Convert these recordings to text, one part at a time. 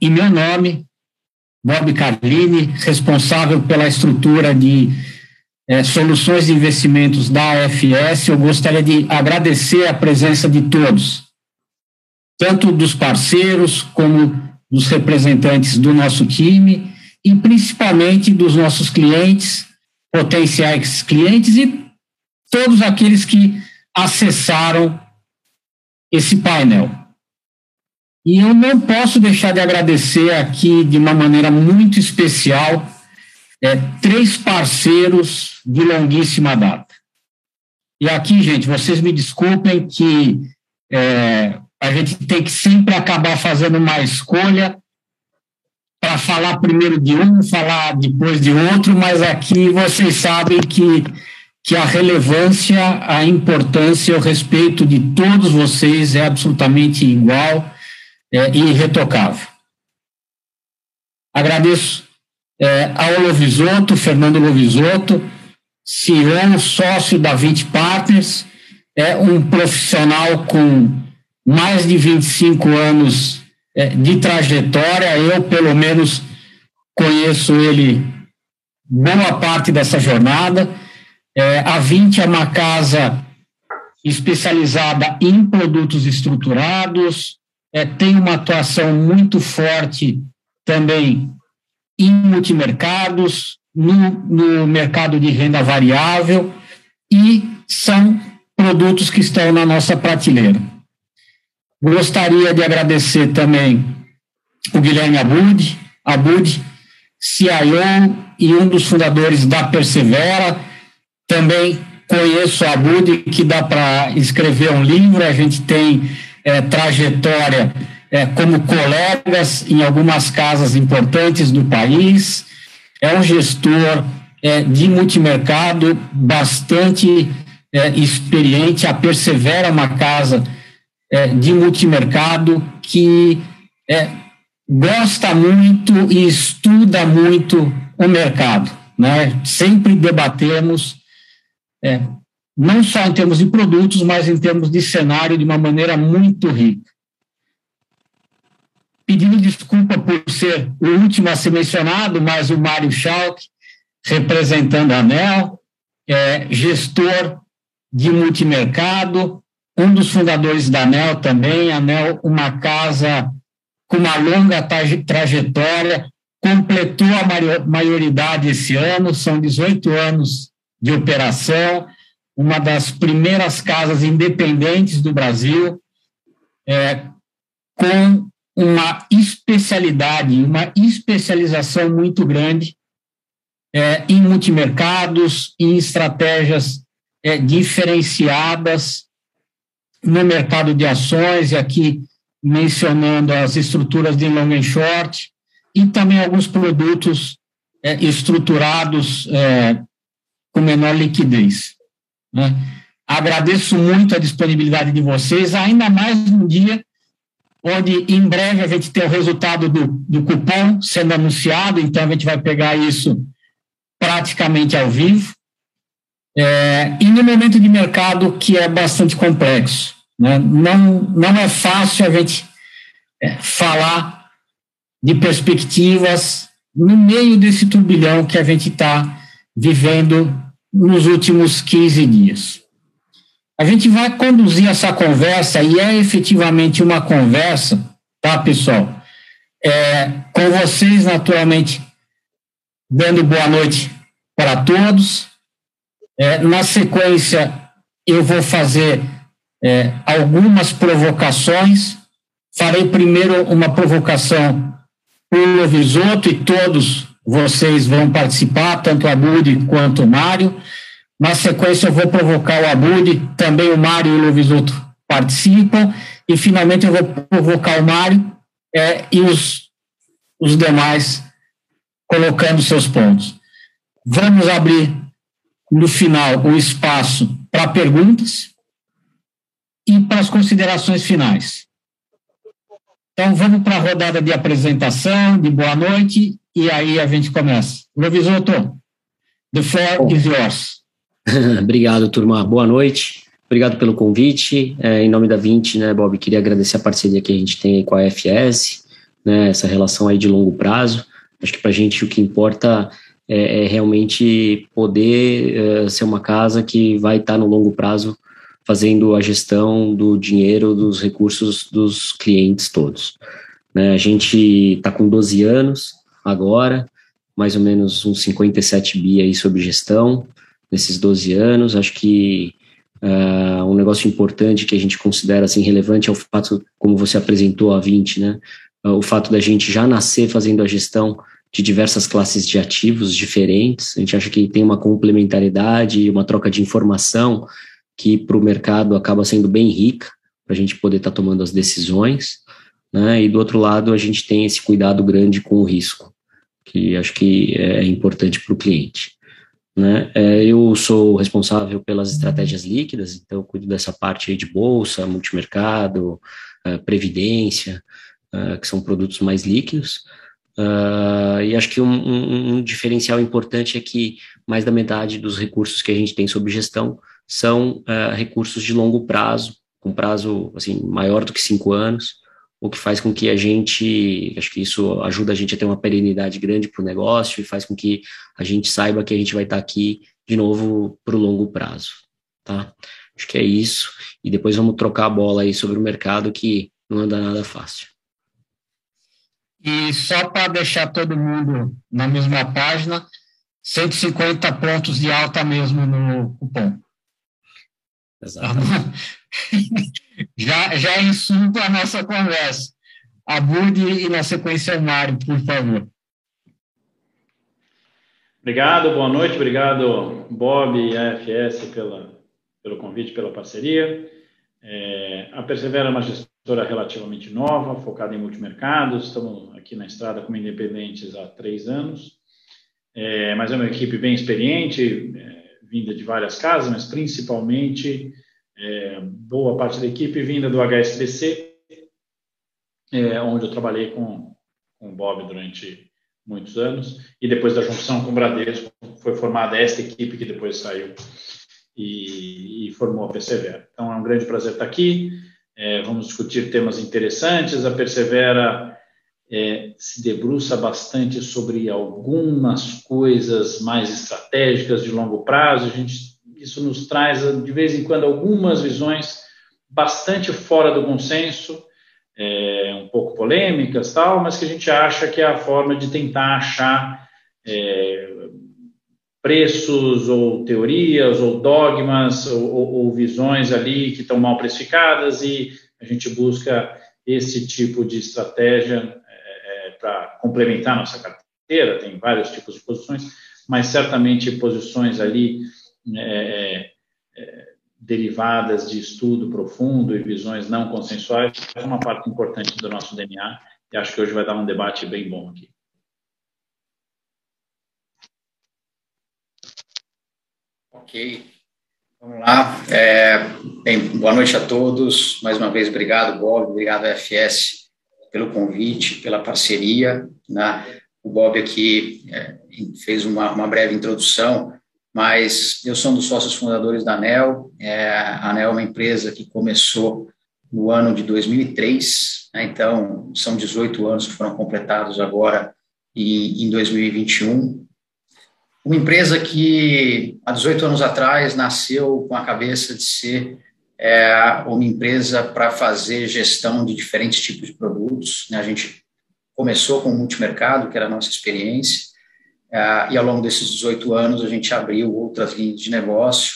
em meu nome, Bob Carlini, responsável pela estrutura de é, soluções de investimentos da AFS, eu gostaria de agradecer a presença de todos, tanto dos parceiros como dos representantes do nosso time e principalmente dos nossos clientes, potenciais clientes e todos aqueles que acessaram esse painel. E eu não posso deixar de agradecer aqui de uma maneira muito especial é, três parceiros de longuíssima data. E aqui, gente, vocês me desculpem que é, a gente tem que sempre acabar fazendo uma escolha para falar primeiro de um, falar depois de outro, mas aqui vocês sabem que, que a relevância, a importância, o respeito de todos vocês é absolutamente igual é, e irretocável. Agradeço é, ao Lovisotto, Fernando Lovisotto, CEO, sócio da 20 Partners, é um profissional com mais de 25 anos é, de trajetória. Eu, pelo menos, conheço ele boa parte dessa jornada. É, a 20 é uma casa especializada em produtos estruturados, é, tem uma atuação muito forte também em multimercados, no, no mercado de renda variável e são produtos que estão na nossa prateleira. Gostaria de agradecer também o Guilherme Abud, Abud, CIO e um dos fundadores da Persevera. Também conheço a Abud, que dá para escrever um livro, a gente tem é, trajetória é, como colegas em algumas casas importantes do país. É um gestor é, de multimercado bastante é, experiente. A Persevera é uma casa é, de multimercado que é, gosta muito e estuda muito o mercado. Né? Sempre debatemos, não só em termos de produtos, mas em termos de cenário, de uma maneira muito rica. Pedindo desculpa por ser o último a ser mencionado, mas o Mário Schalk, representando a ANEL, é, gestor de multimercado, um dos fundadores da ANEL também, a ANEL, uma casa com uma longa trajetória, completou a maioridade esse ano, são 18 anos de operação, uma das primeiras casas independentes do Brasil, é, com uma especialidade, uma especialização muito grande é, em multimercados, em estratégias é, diferenciadas no mercado de ações, e aqui mencionando as estruturas de long and short, e também alguns produtos é, estruturados é, com menor liquidez. Né? Agradeço muito a disponibilidade de vocês, ainda mais num dia onde em breve a gente tem o resultado do, do cupom sendo anunciado, então a gente vai pegar isso praticamente ao vivo. É, e no momento de mercado que é bastante complexo. Né? Não, não é fácil a gente é, falar de perspectivas no meio desse turbilhão que a gente está vivendo nos últimos 15 dias. A gente vai conduzir essa conversa, e é efetivamente uma conversa, tá, pessoal? É, com vocês, naturalmente, dando boa noite para todos. É, na sequência, eu vou fazer é, algumas provocações. Farei primeiro uma provocação para o Lovisoto e todos vocês vão participar, tanto a Budi quanto o Mário. Na sequência, eu vou provocar o Abud, também o Mário e o Lovisoto participam, e finalmente eu vou provocar o Mário é, e os, os demais colocando seus pontos. Vamos abrir no final o espaço para perguntas e para as considerações finais. Então, vamos para a rodada de apresentação, de boa noite, e aí a gente começa. Lovisoto, the floor is yours. Obrigado, turma. Boa noite. Obrigado pelo convite. É, em nome da 20, né, Bob, queria agradecer a parceria que a gente tem com a FS. né, essa relação aí de longo prazo. Acho que para a gente o que importa é, é realmente poder é, ser uma casa que vai estar tá no longo prazo fazendo a gestão do dinheiro, dos recursos dos clientes todos. Né, a gente está com 12 anos agora, mais ou menos uns 57 bi aí sobre gestão nesses 12 anos. Acho que uh, um negócio importante que a gente considera assim relevante é o fato, como você apresentou a 20, né? Uh, o fato da gente já nascer fazendo a gestão de diversas classes de ativos diferentes. A gente acha que tem uma complementaridade uma troca de informação que para o mercado acaba sendo bem rica para a gente poder estar tá tomando as decisões. Né? E do outro lado, a gente tem esse cuidado grande com o risco, que acho que é importante para o cliente. Né? É, eu sou responsável pelas estratégias líquidas, então eu cuido dessa parte de bolsa, multimercado, uh, previdência, que são produtos mais líquidos. E acho que um, um, um, diferencial importante é que mais da metade dos recursos que a gente tem sob gestão são recursos de longo prazo, com prazo assim maior do que cinco anos, o que faz com que a gente, acho que isso ajuda a gente a ter uma perenidade grande para o negócio e faz com que a gente saiba que a gente vai estar tá aqui de novo para o longo prazo, tá? Acho que é isso. E depois vamos trocar a bola aí sobre o mercado que não anda nada fácil. E só para deixar todo mundo na mesma página, 150 pontos de alta mesmo no cupom. Exatamente. já, já é a nossa conversa. Abude e, na sequência, Mário, por favor. Obrigado, boa noite, obrigado, Bob e AFS, pela, pelo convite, pela parceria. É, a Persevera é uma gestora relativamente nova, focada em multimercados, estamos aqui na estrada como independentes há três anos, é, mas é uma equipe bem experiente, é, vinda de várias casas, mas principalmente é, boa parte da equipe vinda do HSBC, é, onde eu trabalhei com, com o Bob durante muitos anos, e depois da junção com o Bradesco, foi formada esta equipe que depois saiu e, e formou a Persevera. Então é um grande prazer estar aqui, é, vamos discutir temas interessantes, a Persevera é, se debruça bastante sobre algumas coisas mais estratégicas de longo prazo, a gente isso nos traz, de vez em quando, algumas visões bastante fora do consenso, é, um pouco polêmicas, tal, mas que a gente acha que é a forma de tentar achar é, preços ou teorias ou dogmas ou, ou, ou visões ali que estão mal precificadas e a gente busca esse tipo de estratégia é, é para complementar nossa carteira, tem vários tipos de posições, mas certamente posições ali é, é, derivadas de estudo profundo e visões não consensuais é uma parte importante do nosso DNA e acho que hoje vai dar um debate bem bom aqui. Ok, vamos lá. É, bem, boa noite a todos. Mais uma vez, obrigado, Bob, obrigado, FS, pelo convite, pela parceria. Né? O Bob aqui é, fez uma, uma breve introdução mas eu sou um dos sócios fundadores da ANEL. É, a ANEL é uma empresa que começou no ano de 2003, né, então são 18 anos que foram completados agora e em 2021. Uma empresa que há 18 anos atrás nasceu com a cabeça de ser é, uma empresa para fazer gestão de diferentes tipos de produtos. Né, a gente começou com o multimercado, que era a nossa experiência, e ao longo desses 18 anos a gente abriu outras linhas de negócio,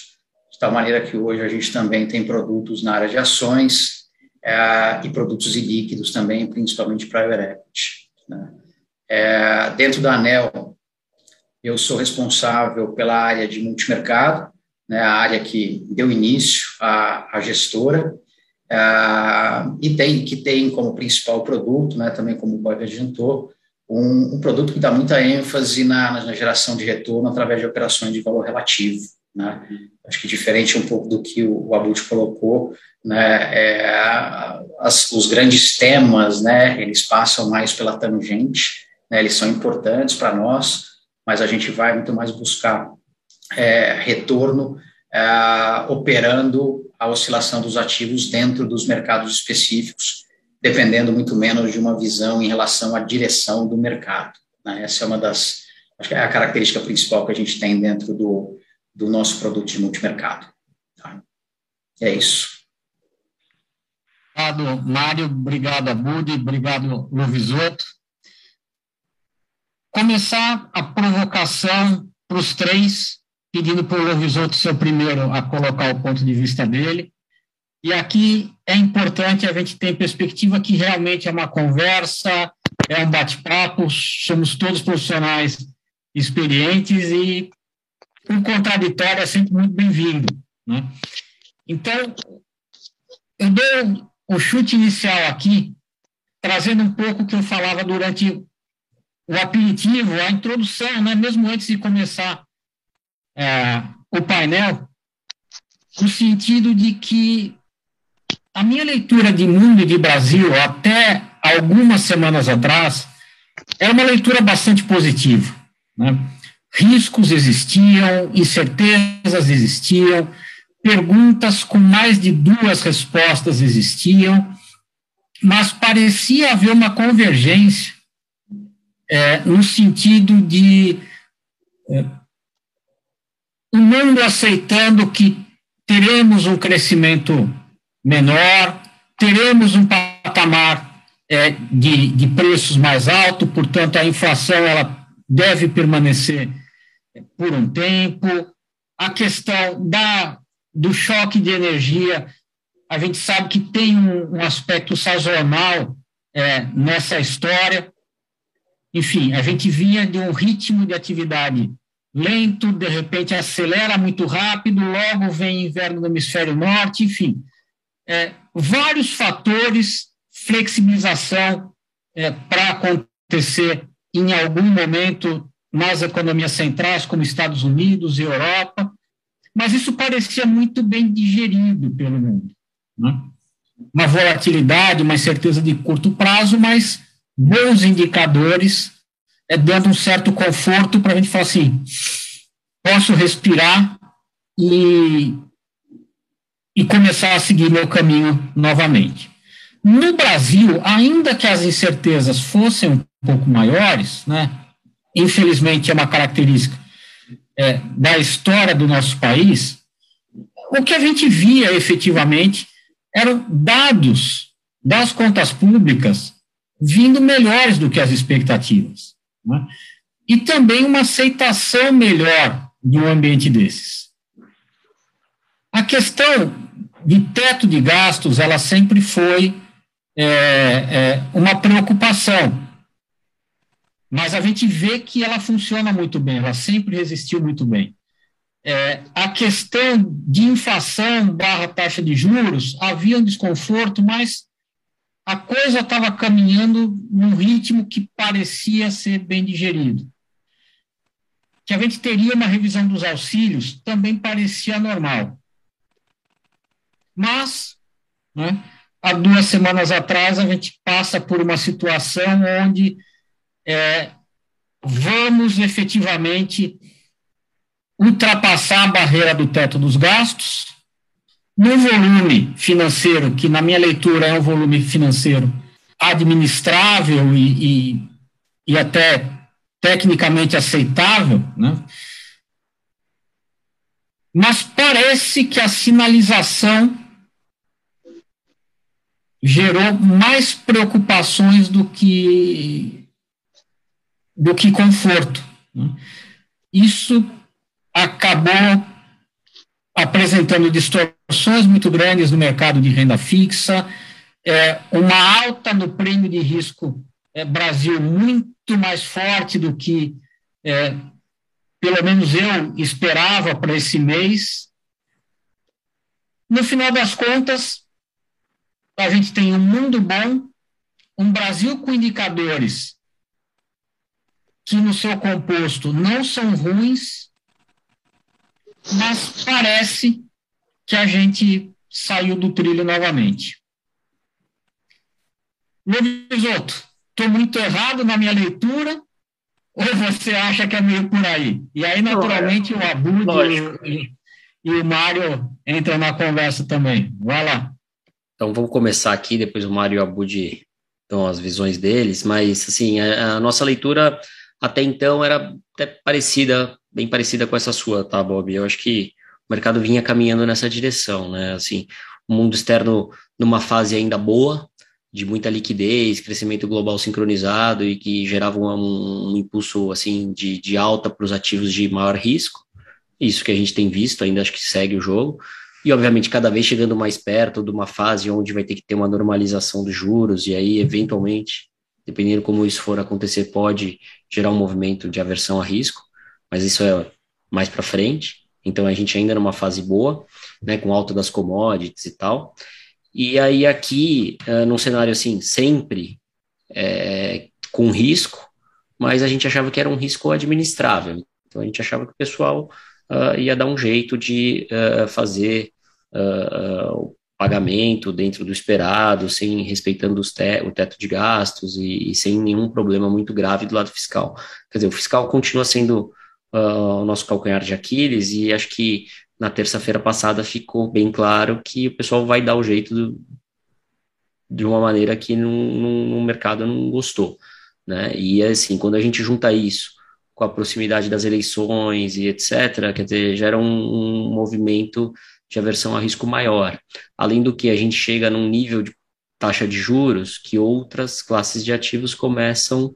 de tal maneira que hoje a gente também tem produtos na área de ações uh, e produtos e líquidos também, principalmente private equity. Né? Uh, dentro da ANEL, eu sou responsável pela área de multimercado, né, a área que deu início à, à gestora, e tem, que tem como principal produto, né, também como o Bob adiantou, um, um produto que dá muita ênfase na, na, geração de retorno através de operações de valor relativo. Né? Acho que diferente um pouco do que o, o Abut colocou, né, é, as, os grandes temas, né, eles passam mais pela tangente, né, eles são importantes para nós, mas a gente vai muito mais buscar é, retorno é, operando a oscilação dos ativos dentro dos mercados específicos dependendo muito menos de uma visão em relação à direção do mercado. Né? Essa é uma das, acho que é a característica principal que a gente tem dentro do, do nosso produto de multimercado. Tá? É isso. Obrigado, Mário. Obrigado, Abud. Obrigado, Lovisoto. Começar a provocação para os três, pedindo para o Lovisoto ser o primeiro a colocar o ponto de vista dele. E aqui é importante a gente ter perspectiva que realmente é uma conversa, é um bate-papo, somos todos profissionais experientes e o contraditório é sempre muito bem-vindo. Né? Então, eu dou o chute inicial aqui, trazendo um pouco o que eu falava durante o aperitivo, a introdução, né, mesmo antes de começar é, o painel, no sentido de que a minha leitura de mundo e de Brasil, até algumas semanas atrás, era uma leitura bastante positiva. Né? Riscos existiam, incertezas existiam, perguntas com mais de duas respostas existiam, mas parecia haver uma convergência é, no sentido de é, o mundo aceitando que teremos um crescimento menor, teremos um patamar é, de, de preços mais alto, portanto, a inflação ela deve permanecer por um tempo. A questão da do choque de energia, a gente sabe que tem um, um aspecto sazonal é, nessa história. Enfim, a gente vinha de um ritmo de atividade lento, de repente acelera muito rápido, logo vem inverno no hemisfério norte, enfim. É, vários fatores, flexibilização é, para acontecer em algum momento nas economias centrais, como Estados Unidos e Europa, mas isso parecia muito bem digerido pelo mundo. Né? Uma volatilidade, uma incerteza de curto prazo, mas bons indicadores, é, dando um certo conforto para a gente falar assim: posso respirar e, e começar a seguir meu caminho novamente. No Brasil, ainda que as incertezas fossem um pouco maiores, né, infelizmente é uma característica é, da história do nosso país, o que a gente via efetivamente eram dados das contas públicas vindo melhores do que as expectativas. Né? E também uma aceitação melhor de um ambiente desses. A questão de teto de gastos, ela sempre foi é, é, uma preocupação mas a gente vê que ela funciona muito bem, ela sempre resistiu muito bem. É, a questão de inflação barra taxa de juros, havia um desconforto, mas a coisa estava caminhando num ritmo que parecia ser bem digerido. Que a gente teria uma revisão dos auxílios também parecia normal. Mas, né, há duas semanas atrás, a gente passa por uma situação onde é, vamos efetivamente ultrapassar a barreira do teto dos gastos, no volume financeiro, que na minha leitura é um volume financeiro administrável e, e, e até tecnicamente aceitável, né? mas parece que a sinalização gerou mais preocupações do que do que conforto. Né? Isso acabou apresentando distorções muito grandes no mercado de renda fixa, é, uma alta no prêmio de risco é, Brasil muito mais forte do que, é, pelo menos eu esperava para esse mês. No final das contas, a gente tem um mundo bom, um Brasil com indicadores que no seu composto não são ruins, mas parece que a gente saiu do trilho novamente. Luisoto, estou muito errado na minha leitura ou você acha que é meio por aí? E aí, naturalmente, o Abud e, e, o Mário entram na conversa também. Vai lá. Então vamos começar aqui, depois o Mário e o Abud dão as visões deles, mas assim, a, a, nossa leitura até então era até parecida, bem parecida com essa sua, tá, Bob? Eu acho que o mercado vinha caminhando nessa direção, né? Assim, o mundo externo numa fase ainda boa, de muita liquidez, crescimento global sincronizado e que gerava um, um impulso assim de, de alta para os ativos de maior risco. Isso que a gente tem visto, ainda acho que segue o jogo. E, obviamente, cada vez chegando mais perto de uma fase onde vai ter que ter uma normalização dos juros, e aí, eventualmente, dependendo como isso for acontecer, pode gerar um movimento de aversão a risco, mas isso é mais para frente. Então, a gente ainda numa fase boa, né, com alta das commodities e tal. E aí aqui, uh, num cenário assim, sempre é, com risco, mas a gente achava que era um risco administrável. Então a gente achava que o pessoal uh, ia dar um jeito de uh, fazer o pagamento dentro do esperado, sem respeitando te o teto de gastos e, e, sem nenhum problema muito grave do lado fiscal. Quer dizer, o fiscal continua sendo o nosso calcanhar de Aquiles e acho que na terça-feira passada ficou bem claro que o pessoal vai dar o jeito do, de uma maneira que no mercado não gostou, né? E assim, quando a gente junta isso com a proximidade das eleições e etc., quer dizer, gera um, um movimento de aversão a risco maior. Além do que a gente chega num nível de taxa de juros que outras classes de ativos começam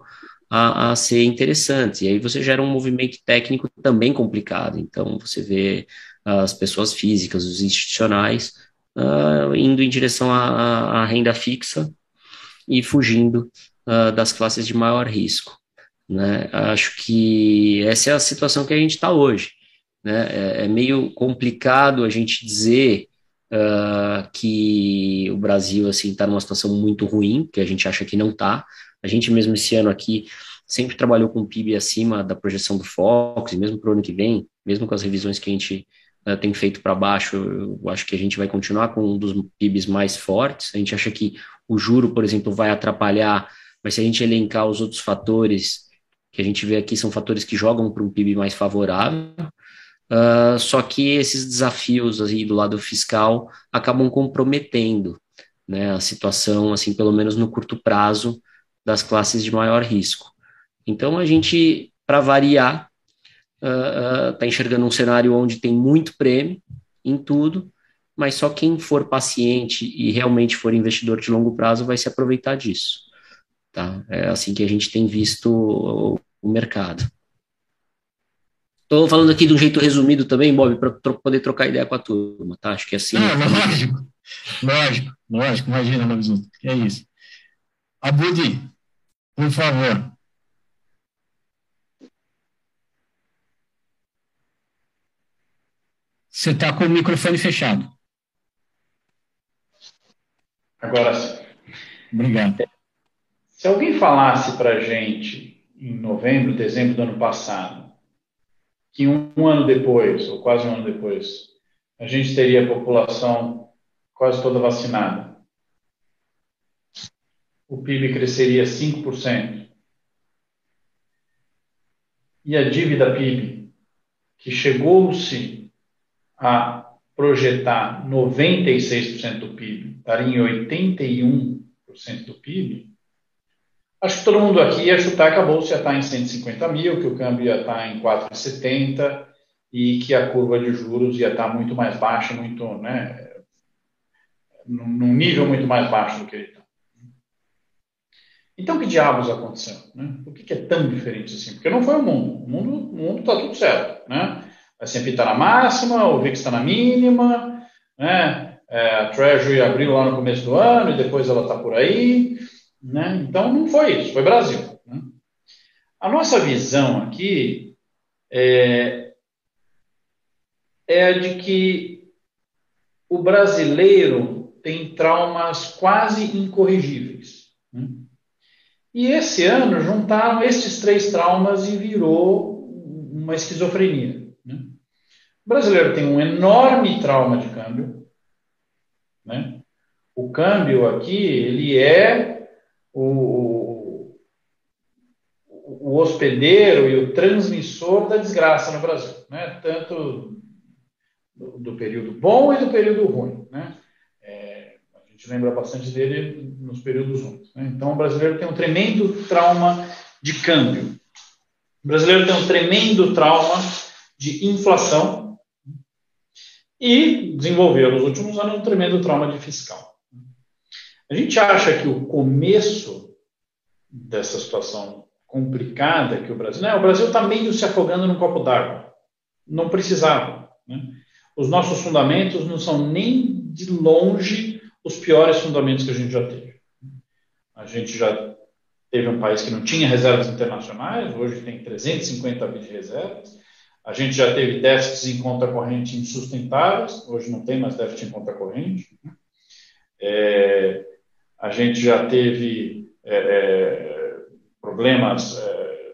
a, a, ser interessantes. E aí você gera um movimento técnico também complicado. Então você vê as pessoas físicas, os institucionais, uh, indo em direção à, à, renda fixa e fugindo uh, das classes de maior risco. Né? Acho que essa é a situação que a gente está hoje. Né? É, é, meio complicado a gente dizer uh, que o Brasil assim está numa situação muito ruim, que a gente acha que não está. A gente mesmo esse ano aqui sempre trabalhou com PIB acima da projeção do Fox, e mesmo para o ano que vem, mesmo com as revisões que a gente uh, tem feito para baixo, eu acho que a gente vai continuar com um dos PIBs mais fortes. A gente acha que o juro, por exemplo, vai atrapalhar, mas se a gente elencar os outros fatores que a gente vê aqui, são fatores que jogam para um PIB mais favorável. Uh, só que esses desafios aí do lado fiscal acabam comprometendo né, a situação, assim, pelo menos no curto prazo, das classes de maior risco. Então, a gente, para variar, está uh, enxergando um cenário onde tem muito prêmio em tudo, mas só quem for paciente e realmente for investidor de longo prazo vai se aproveitar disso. Tá? É assim que a gente tem visto o, o mercado. Estou falando aqui de um jeito resumido também, Bob, para poder trocar ideia com a turma, tá? Acho que é assim. Não, lógico, lógico, lógico, imagina, Lobismuto, que é isso. Abudi, por favor. Você está com o microfone fechado. Agora sim. Obrigado. Se alguém falasse para a gente em novembro, dezembro do ano passado, que um, um ano depois, ou quase um ano depois, a gente teria a população quase toda vacinada, o PIB cresceria 5%. E a dívida PIB, que chegou-se a projetar 96% do PIB, estaria em 81% do PIB, acho que todo mundo aqui ia chutar que a bolsa ia estar em 150 mil, que o câmbio ia estar em 4,70 e que a curva de juros ia estar muito mais baixa, muito, né, num nível muito mais baixo do que ele está. Então, que diabos aconteceu? Né? Por que, que, é tão diferente assim? Porque não foi o mundo. O mundo está tudo certo. Né? a S&P está na máxima, o VIX está na mínima, né? É, a Treasury abriu lá no começo do ano e depois ela está por aí, né? Então não foi isso, foi Brasil. Né? A nossa visão aqui é, é a de que o brasileiro tem traumas quase incorrigíveis. Né? E esse ano juntaram esses três traumas e virou uma esquizofrenia. O brasileiro tem um enorme trauma de câmbio. Né? O câmbio aqui, ele é o, o hospedeiro e o transmissor da desgraça no Brasil. Né? Tanto do, do período bom e do período ruim. Né? É, a gente lembra bastante dele nos períodos únicos. Né? Então, o brasileiro tem um tremendo trauma de câmbio. O brasileiro tem um tremendo trauma de inflação e desenvolveu nos últimos anos um tremendo trauma de fiscal. A gente acha que o começo dessa situação complicada que o Brasil. Né, o Brasil está meio se afogando num copo d'água. Não precisava. Né? Os nossos fundamentos não são nem de longe os piores fundamentos que a gente já teve. A gente já teve um país que não tinha reservas internacionais, hoje tem 350 bi de reservas. A gente já teve déficits em conta corrente insustentáveis, hoje não tem mais déficit em conta corrente. É, a gente já teve é, é, problemas, é,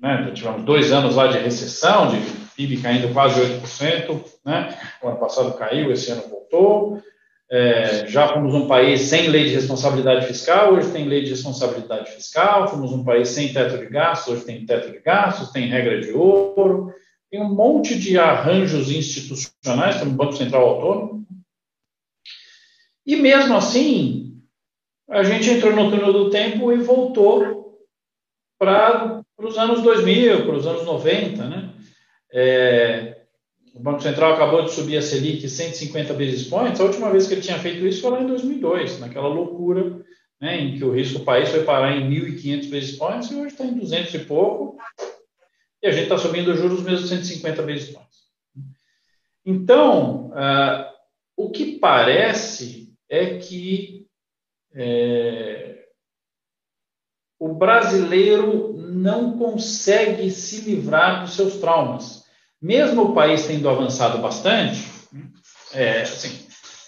né, tivemos dois anos lá de recessão, de PIB caindo quase 8%, né, o ano passado caiu, esse ano voltou, é, já fomos um país sem lei de responsabilidade fiscal, hoje tem lei de responsabilidade fiscal, fomos um país sem teto de gastos, hoje tem teto de gastos, tem regra de ouro, tem um monte de arranjos institucionais, tem um Banco Central Autônomo, e mesmo assim, a gente entrou no túnel do tempo e voltou para os anos 2000, para os anos 90, né? É, o Banco Central acabou de subir a Selic 150 basis points. A última vez que ele tinha feito isso foi lá em 2002, naquela loucura né, em que o risco do país foi parar em 1.500 basis points e hoje está em 200 e pouco. E a gente está subindo os juros mesmo 150 basis points. Então, uh, o que parece é que é, o brasileiro não consegue se livrar dos seus traumas mesmo o país tendo avançado bastante, é, assim,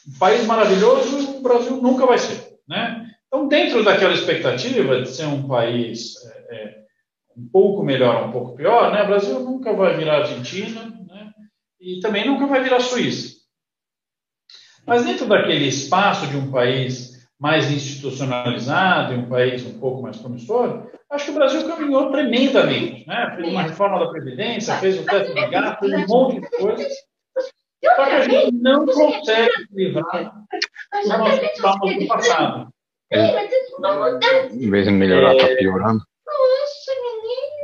um país maravilhoso o Brasil nunca vai ser, né? Então, dentro daquela expectativa de ser um país é, é, um pouco melhor, um pouco pior, né? O Brasil nunca vai virar Argentina, né? E também nunca vai virar Suíça. Mas dentro daquele espaço de um país mais institucionalizado, um país um pouco mais promissor, acho que o Brasil caminhou tremendamente. Né? Fez uma reforma da Previdência, fez o teto de gasto, fez um monte de coisas. Só que a gente não consegue se livrar dos nossos traumas do passado. É. Em vez de melhorar, está piorando.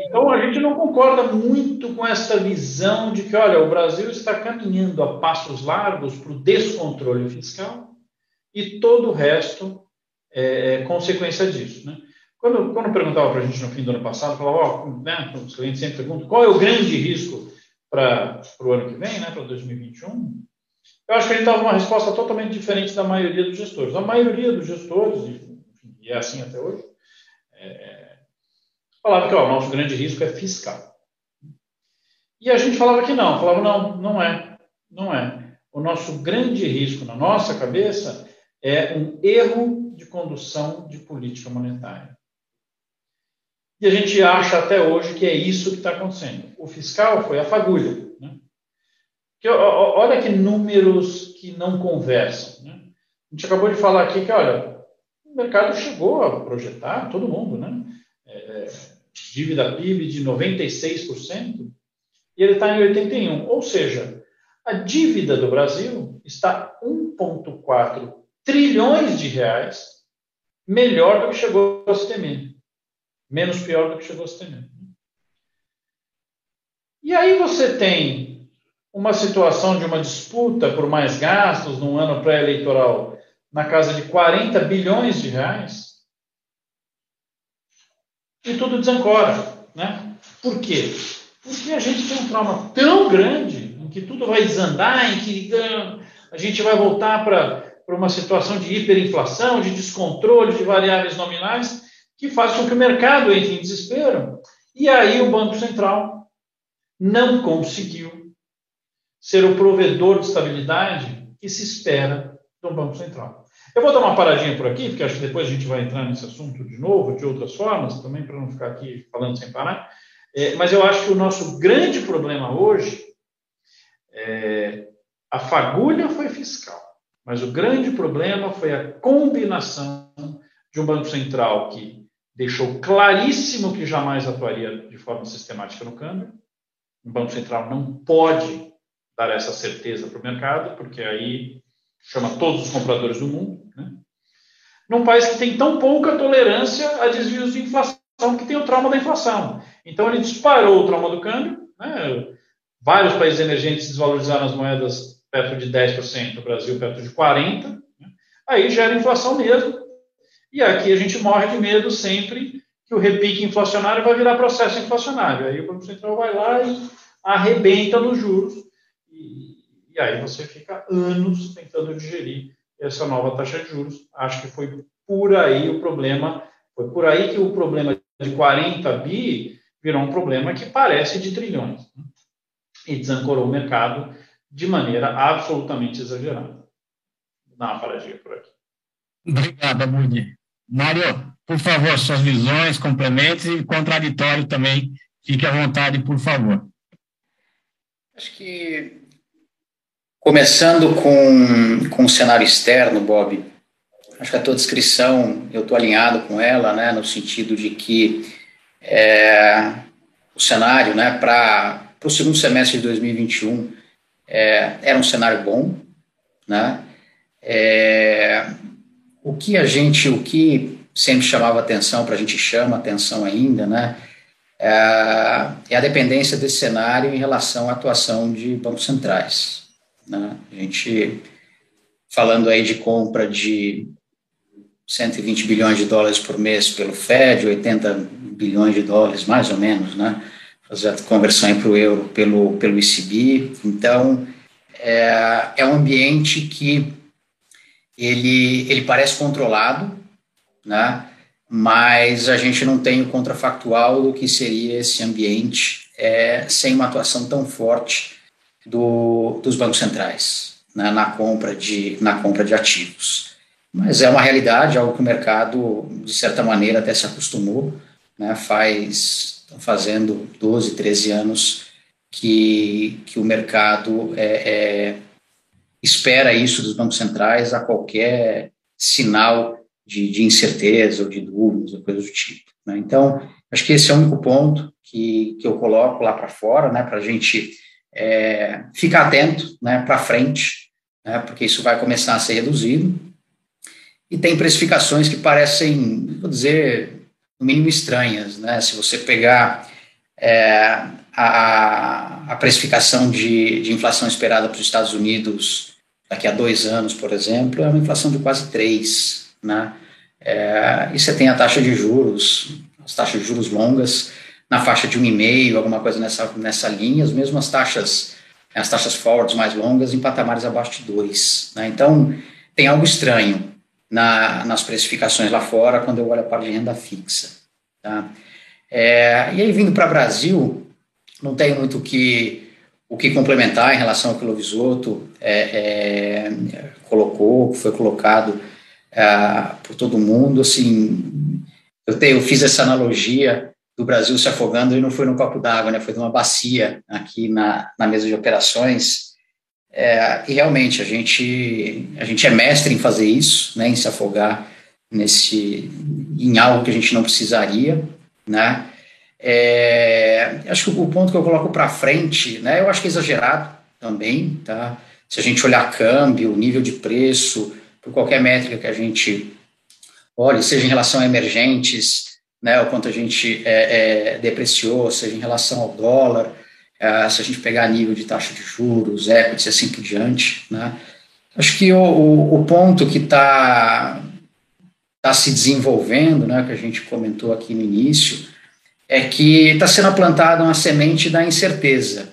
Então a gente não concorda muito com essa visão de que, olha, o Brasil está caminhando a passos largos para o descontrole fiscal e todo o resto é, é consequência disso. Né? Quando, quando perguntava para a gente no fim do ano passado, falava, ó, né, os clientes sempre perguntam qual é o grande risco para o ano que vem, né, para 2021, eu acho que a gente dava uma resposta totalmente diferente da maioria dos gestores. A maioria dos gestores, e, e é assim até hoje, é, falava que ó, o nosso grande risco é fiscal. E a gente falava que não, falava não, não é, não é. O nosso grande risco na nossa cabeça é um erro de condução de política monetária. E a gente acha até hoje que é isso que está acontecendo. O fiscal foi a fagulha. Né? Que, olha que números que não conversam. Né? A gente acabou de falar aqui que, olha, o mercado chegou a projetar, todo mundo, né? É, é dívida PIB de 96%, e ele está em 81%. Ou seja, a dívida do Brasil está 1,4 trilhões de reais melhor do que chegou a se temer. Menos pior do que chegou a se temer. E aí você tem uma situação de uma disputa por mais gastos num ano pré-eleitoral na casa de 40 bilhões de reais e tudo desancora, né? Por quê? Porque a gente tem um trauma tão grande em que tudo vai desandar, em que ah, a gente vai voltar para para uma situação de hiperinflação, de descontrole de variáveis nominais, que faz com que o mercado entre em desespero. E aí o Banco Central não conseguiu ser o provedor de estabilidade que se espera do Banco Central. Eu vou dar uma paradinha por aqui, porque acho que depois a gente vai entrar nesse assunto de novo, de outras formas, também para não ficar aqui falando sem parar. É, mas eu acho que o nosso grande problema hoje é a fagulha foi fiscal. Mas o grande problema foi a combinação de um Banco Central que deixou claríssimo que jamais atuaria de forma sistemática no câmbio. O Banco Central não pode dar essa certeza para o mercado, porque aí chama todos os compradores do mundo. Né? num país que tem tão pouca tolerância a desvios de inflação, que tem o trauma da inflação. Então, ele disparou o trauma do câmbio, né? vários países emergentes desvalorizaram as moedas perto de 10%, o Brasil perto de 40%, né? aí gera inflação mesmo, e aqui a gente morre de medo sempre que o repique inflacionário vai virar processo inflacionário. Aí o Banco Central vai lá e arrebenta nos juros. E, e aí você fica anos tentando digerir essa nova taxa de juros. Acho que foi por aí o problema, foi por aí que o problema de 40 bi virou um problema que parece de trilhões. Né? E desancorou o mercado de maneira absolutamente exagerada. Dá uma paradinha por aqui. Obrigado, Mudi. Mário, por favor, suas visões, complementos e contraditório também. Fique à vontade, por favor. Acho que, começando com, com o cenário externo, Bob, acho que a tua descrição, eu estou alinhado com ela, né, no sentido de que é, o cenário né, para o segundo semestre de 2021 é, era um cenário bom, né, é, o que a gente, o que sempre chamava atenção, para a gente chama atenção ainda, né, é, é a dependência desse cenário em relação à atuação de bancos centrais. Né? A gente, falando aí de compra de 120 bilhões de dólares por mês pelo Fed, 80 bilhões de dólares, mais ou menos, né? Fazer a conversão para o euro pelo, pelo ECB. Então, é, é um ambiente que ele, ele parece controlado, né? mas a gente não tem o contrafactual do que seria esse ambiente é, sem uma atuação tão forte do, dos bancos centrais né, na, compra de, na compra de ativos. Mas é uma realidade, algo que o mercado, de certa maneira, até se acostumou. Né, faz, estão fazendo 12, 13 anos que, que o mercado é, é, espera isso dos bancos centrais a qualquer sinal de, de incerteza ou de dúvidas ou coisa do tipo. Né? Então, acho que esse é o único ponto que, que eu coloco lá para fora, né, para a gente é, ficar atento né, para frente, né, porque isso vai começar a ser reduzido. E tem precificações que parecem, vou dizer, no mínimo estranhas. Né? Se você pegar é, a, a precificação de, de inflação esperada para os Estados Unidos daqui a dois anos, por exemplo, é uma inflação de quase 3%. Né? É, e você tem a taxa de juros, as taxas de juros longas na faixa de 1,5, alguma coisa nessa, nessa linha, as mesmas taxas, as taxas forwards mais longas em patamares abaixo de 2. Né? Então, tem algo estranho na, nas precificações lá fora quando eu olho a parte de renda fixa. Tá? É, e aí, vindo para o Brasil, não tem muito que, o que complementar em relação ao que o Lovisoto é, é, colocou, foi colocado é, por todo mundo. Assim, eu, te, eu fiz essa analogia do Brasil se afogando e não foi no copo d'água, né? Foi numa bacia aqui na, na mesa de operações. É, e realmente a gente a gente é mestre em fazer isso, né? Em se afogar nesse em algo que a gente não precisaria, né? É, acho que o ponto que eu coloco para frente, né? Eu acho que é exagerado também, tá? Se a gente olhar câmbio, nível de preço, por qualquer métrica que a gente olhe, seja em relação a emergentes, né, o quanto a gente é, é, depreciou, seja em relação ao dólar, é, se a gente pegar nível de taxa de juros, equities, assim por diante, né, acho que o, o, o ponto que está tá se desenvolvendo, né, que a gente comentou aqui no início, é que está sendo plantada uma semente da incerteza.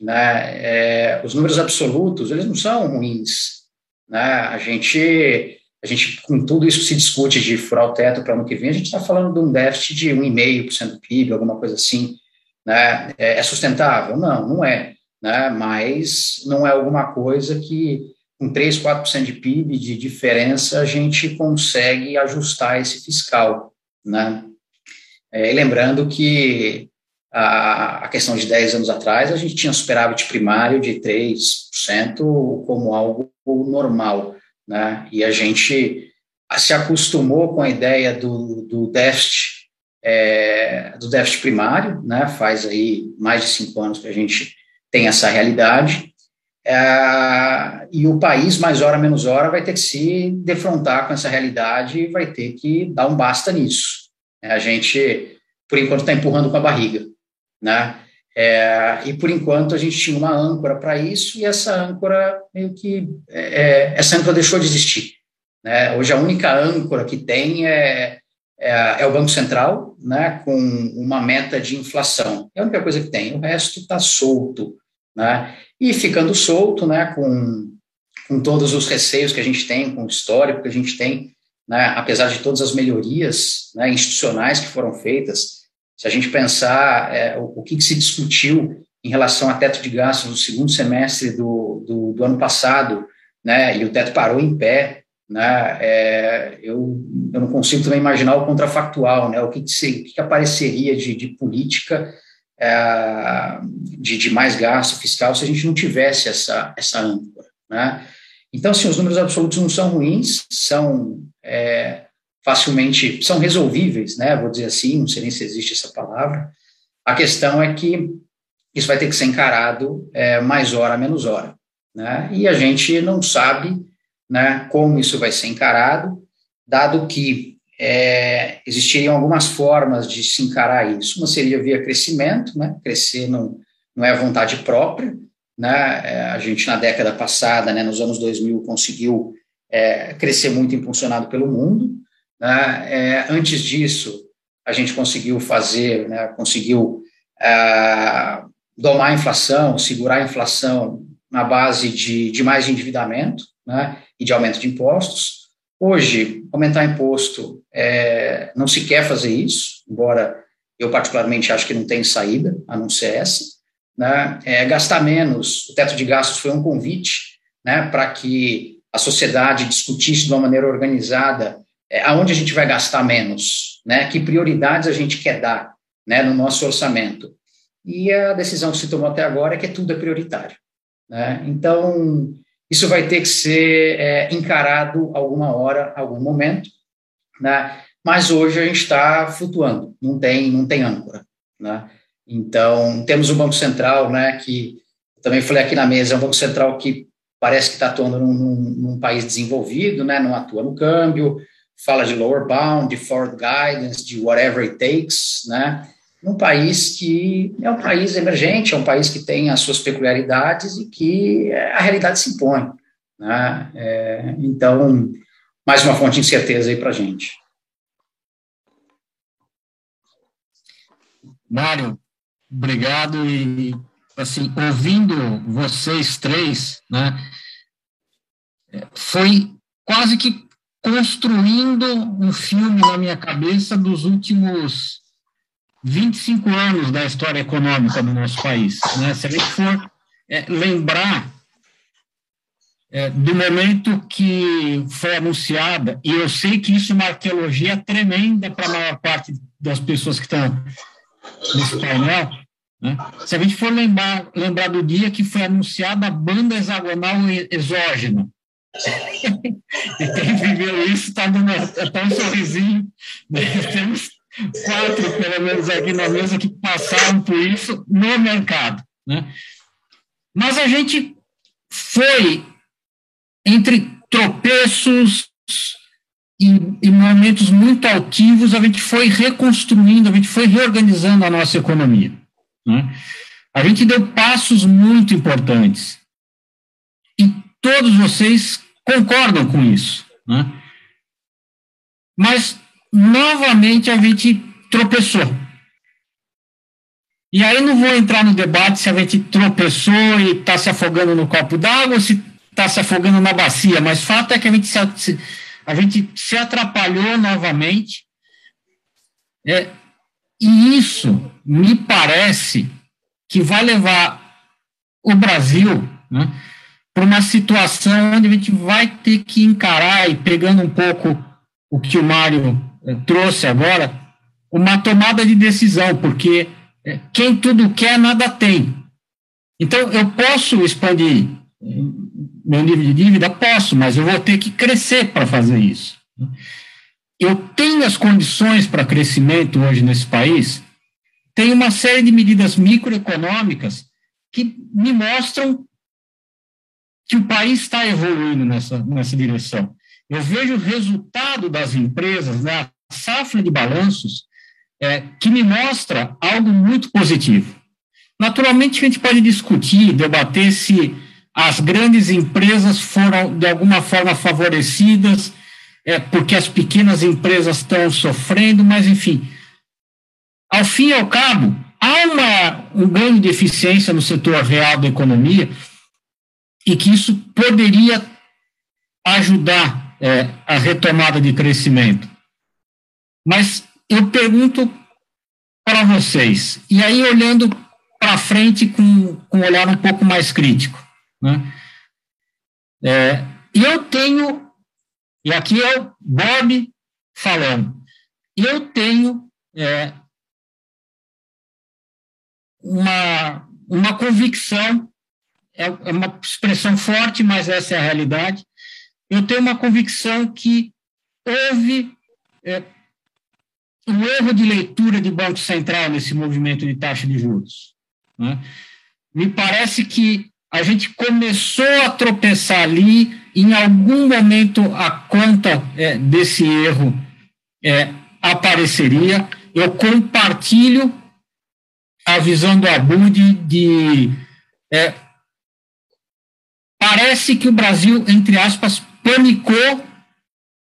Né? É, os números absolutos, eles não são ruins, né? A gente, a gente, com tudo isso se discute de furar o teto para ano que vem, a gente está falando de um déficit de 1,5% do PIB, alguma coisa assim. Né? É, é sustentável? Não, não é. Né? Mas não é alguma coisa que, com 3, 4% de PIB de diferença, a gente consegue ajustar esse fiscal. Né? É, lembrando que a, a questão de 10 anos atrás, a gente tinha superávit primário de 3% como algo normal, né? E a gente se acostumou com a ideia do, do déficit é, do déficit primário, né? Faz aí mais de cinco anos que a gente tem essa realidade é, e o país, mais hora menos hora, vai ter que se defrontar com essa realidade e vai ter que dar um basta nisso. É, a gente, por enquanto, está empurrando com a barriga, né? É, e por enquanto a gente tinha uma âncora para isso e essa âncora meio que é, é, essa âncora deixou de existir. Né? Hoje a única âncora que tem é, é, é, o Banco Central, né, com uma meta de inflação. É a única coisa que tem. O resto está solto, né? E ficando solto, né, com, com todos os receios que a gente tem, com o histórico que a gente tem, né, apesar de todas as melhorias né, institucionais que foram feitas, se a gente pensar é, o, o que, que, se discutiu em relação a teto de gastos no segundo semestre do, do, do ano passado, né, e o teto parou em pé, né, é, eu, eu não consigo também imaginar o contrafactual, né, o que, que, se, o que, que apareceria de, de política é, de, de, mais gasto fiscal se a gente não tivesse essa, essa âncora. Né? Então, assim, os números absolutos não são ruins, são é, facilmente, são resolvíveis, né? vou dizer assim, não sei nem se existe essa palavra. A questão é que isso vai ter que ser encarado é, mais hora, menos hora. Né? E a gente não sabe né, como isso vai ser encarado, dado que é, existiriam algumas formas de se encarar isso. Uma seria via crescimento, né? Crescer não, não é a vontade própria, né? É, a gente, na década passada, né, nos anos 2000, conseguiu é, crescer muito impulsionado pelo mundo. Né? É, antes disso, a gente conseguiu fazer, né, conseguiu é, domar a inflação, segurar a inflação na base de, de mais endividamento né, e de aumento de impostos. Hoje, aumentar imposto, é, não se quer fazer isso, embora eu particularmente acho que não tem saída, a não ser essa. Né? É, gastar menos, o teto de gastos foi um convite né, para que a sociedade discutisse de uma maneira organizada é, aonde a gente vai gastar menos, né, que prioridades a gente quer dar né, no nosso orçamento. E a decisão que se tomou até agora é que tudo é prioritário. Né? Então, isso vai ter que ser é, encarado alguma hora, algum momento, né? Mas hoje a gente está flutuando, não tem, não tem âncora, né? Então temos o Banco Central, né? Que também falei aqui na mesa, é um Banco Central que parece que está atuando num, num, num, país desenvolvido, né? Não atua no câmbio, fala de lower bound, de forward guidance, de whatever it takes, né? Num país que é um país emergente, é um país que tem as suas peculiaridades e que a realidade se impõe. Né? É, então, mais uma fonte de incerteza aí para a gente. Mário, obrigado e assim ouvindo vocês três, né, foi quase que construindo um filme na minha cabeça dos últimos 25 anos da história econômica do nosso país. Né? Se a gente for é, lembrar é, do momento que foi anunciada, e eu sei que isso é uma arqueologia tremenda para a maior parte das pessoas que estão nesse painel, né? se a gente for lembrar, lembrar do dia que foi anunciada a banda hexagonal exógena, e quem viveu isso está dando até um sorrisinho, né? temos quatro, pelo menos aqui na mesa, que passaram por isso no mercado. Né? Mas a gente foi entre tropeços e, e, momentos muito altivos, a gente foi reconstruindo, a gente foi reorganizando a nossa economia. Né? A gente deu passos muito importantes. E todos vocês concordam com isso. Né? Mas novamente a gente tropeçou. E aí não vou entrar no debate se a gente tropeçou e está se afogando no copo d'água ou se está se afogando na bacia, mas fato é que a gente se, a gente se atrapalhou novamente. É, e isso me parece que vai levar o Brasil né, para uma situação onde a gente vai ter que encarar, e pegando um pouco o que o Mário trouxe agora uma tomada de decisão, porque eh, quem tudo quer, nada tem. Então, eu posso expandir eh, meu nível de dívida? Posso, mas eu vou ter que crescer para fazer isso. Eu tenho as condições para crescimento hoje nesse país, tem uma série de medidas microeconômicas que me mostram que o país está evoluindo nessa, nessa direção. Eu vejo o resultado das empresas, né, safra de balanços, é, que me mostra algo muito positivo. Naturalmente, a gente pode discutir, debater se as grandes empresas foram, de alguma forma, favorecidas, é, porque as pequenas empresas estão sofrendo, mas, enfim, ao fim e ao cabo, há uma, um ganho de eficiência no setor real da economia e que isso poderia ajudar é, a retomada de crescimento. Mas eu pergunto para vocês, e aí olhando para frente com, com um olhar um pouco mais crítico, né? É, eu tenho, e aqui é o Bob falando, eu tenho é, uma, uma convicção, é, é uma expressão forte, mas essa é a realidade. Eu tenho uma convicção que houve é, um erro de leitura de Banco Central nesse movimento de taxa de juros. Né? Me parece que a gente começou a tropeçar ali, em algum momento a conta é, desse erro é, apareceria. Eu compartilho a visão do Abud de. É, parece que o Brasil, entre aspas, panicou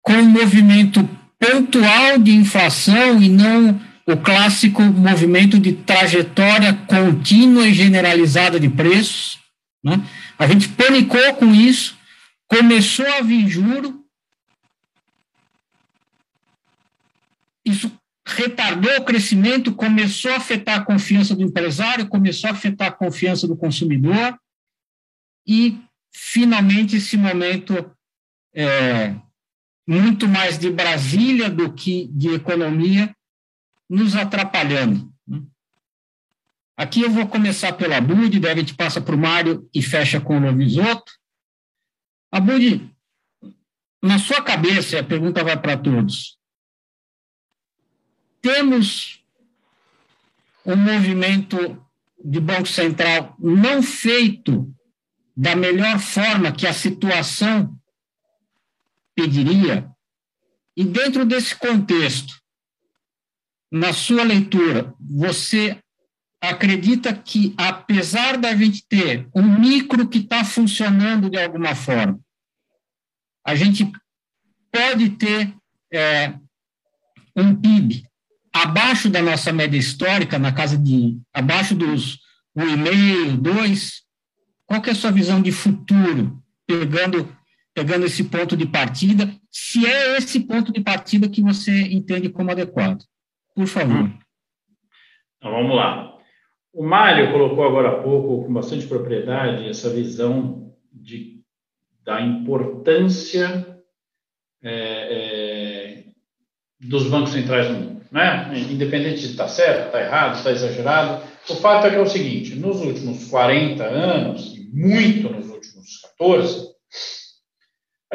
com um movimento pontual de inflação e não o clássico movimento de trajetória contínua e generalizada de preços. Né? A gente panicou com isso, começou a vir juro, isso retardou o crescimento, começou a afetar a confiança do empresário, começou a afetar a confiança do consumidor, e finalmente esse momento é, muito mais de Brasília do que de economia nos atrapalhando. Né? Aqui eu vou começar pela Bud, daí a gente passa para o Mário e fecha com o Lovisoto. A Bud, na sua cabeça, a pergunta vai para todos, temos um movimento de Banco Central não feito da melhor forma que a situação pediria, e dentro desse contexto, na sua leitura, você acredita que, apesar da gente ter um micro que está funcionando de alguma forma, a gente pode ter é, um PIB abaixo da nossa média histórica, na casa de abaixo dos 1,5, 2, qual que é a sua visão de futuro, pegando, pegando esse ponto de partida, se é esse ponto de partida que você entende como adequado? Por favor. Então, vamos lá. O Mário colocou agora há pouco, com bastante propriedade, essa visão de, da importância é, é, dos bancos centrais no mundo né? independente de estar tá certo, está errado, está exagerado. O fato é que é o seguinte: nos últimos 40 anos, e muito nos últimos 14,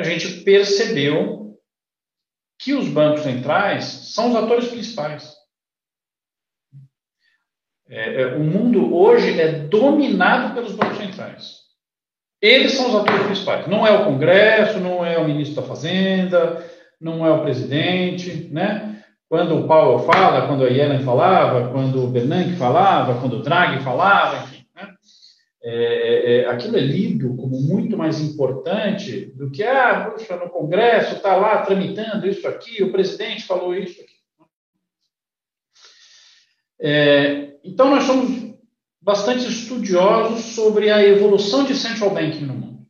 a gente percebeu que os bancos centrais são os atores principais. É, é, o mundo hoje é dominado pelos bancos centrais. Eles são os atores principais. Não é o Congresso, não é o ministro da Fazenda, não é o presidente, né? Quando o Paulo fala, quando a Yellen falava, quando o Bernanke falava, quando o Draghi falava, enfim, é, é, aquilo é lido como muito mais importante do que, ah, puxa, no Congresso está lá tramitando isso aqui, o presidente falou isso aqui. É, então, nós somos bastante estudiosos sobre a evolução de central banking no mundo.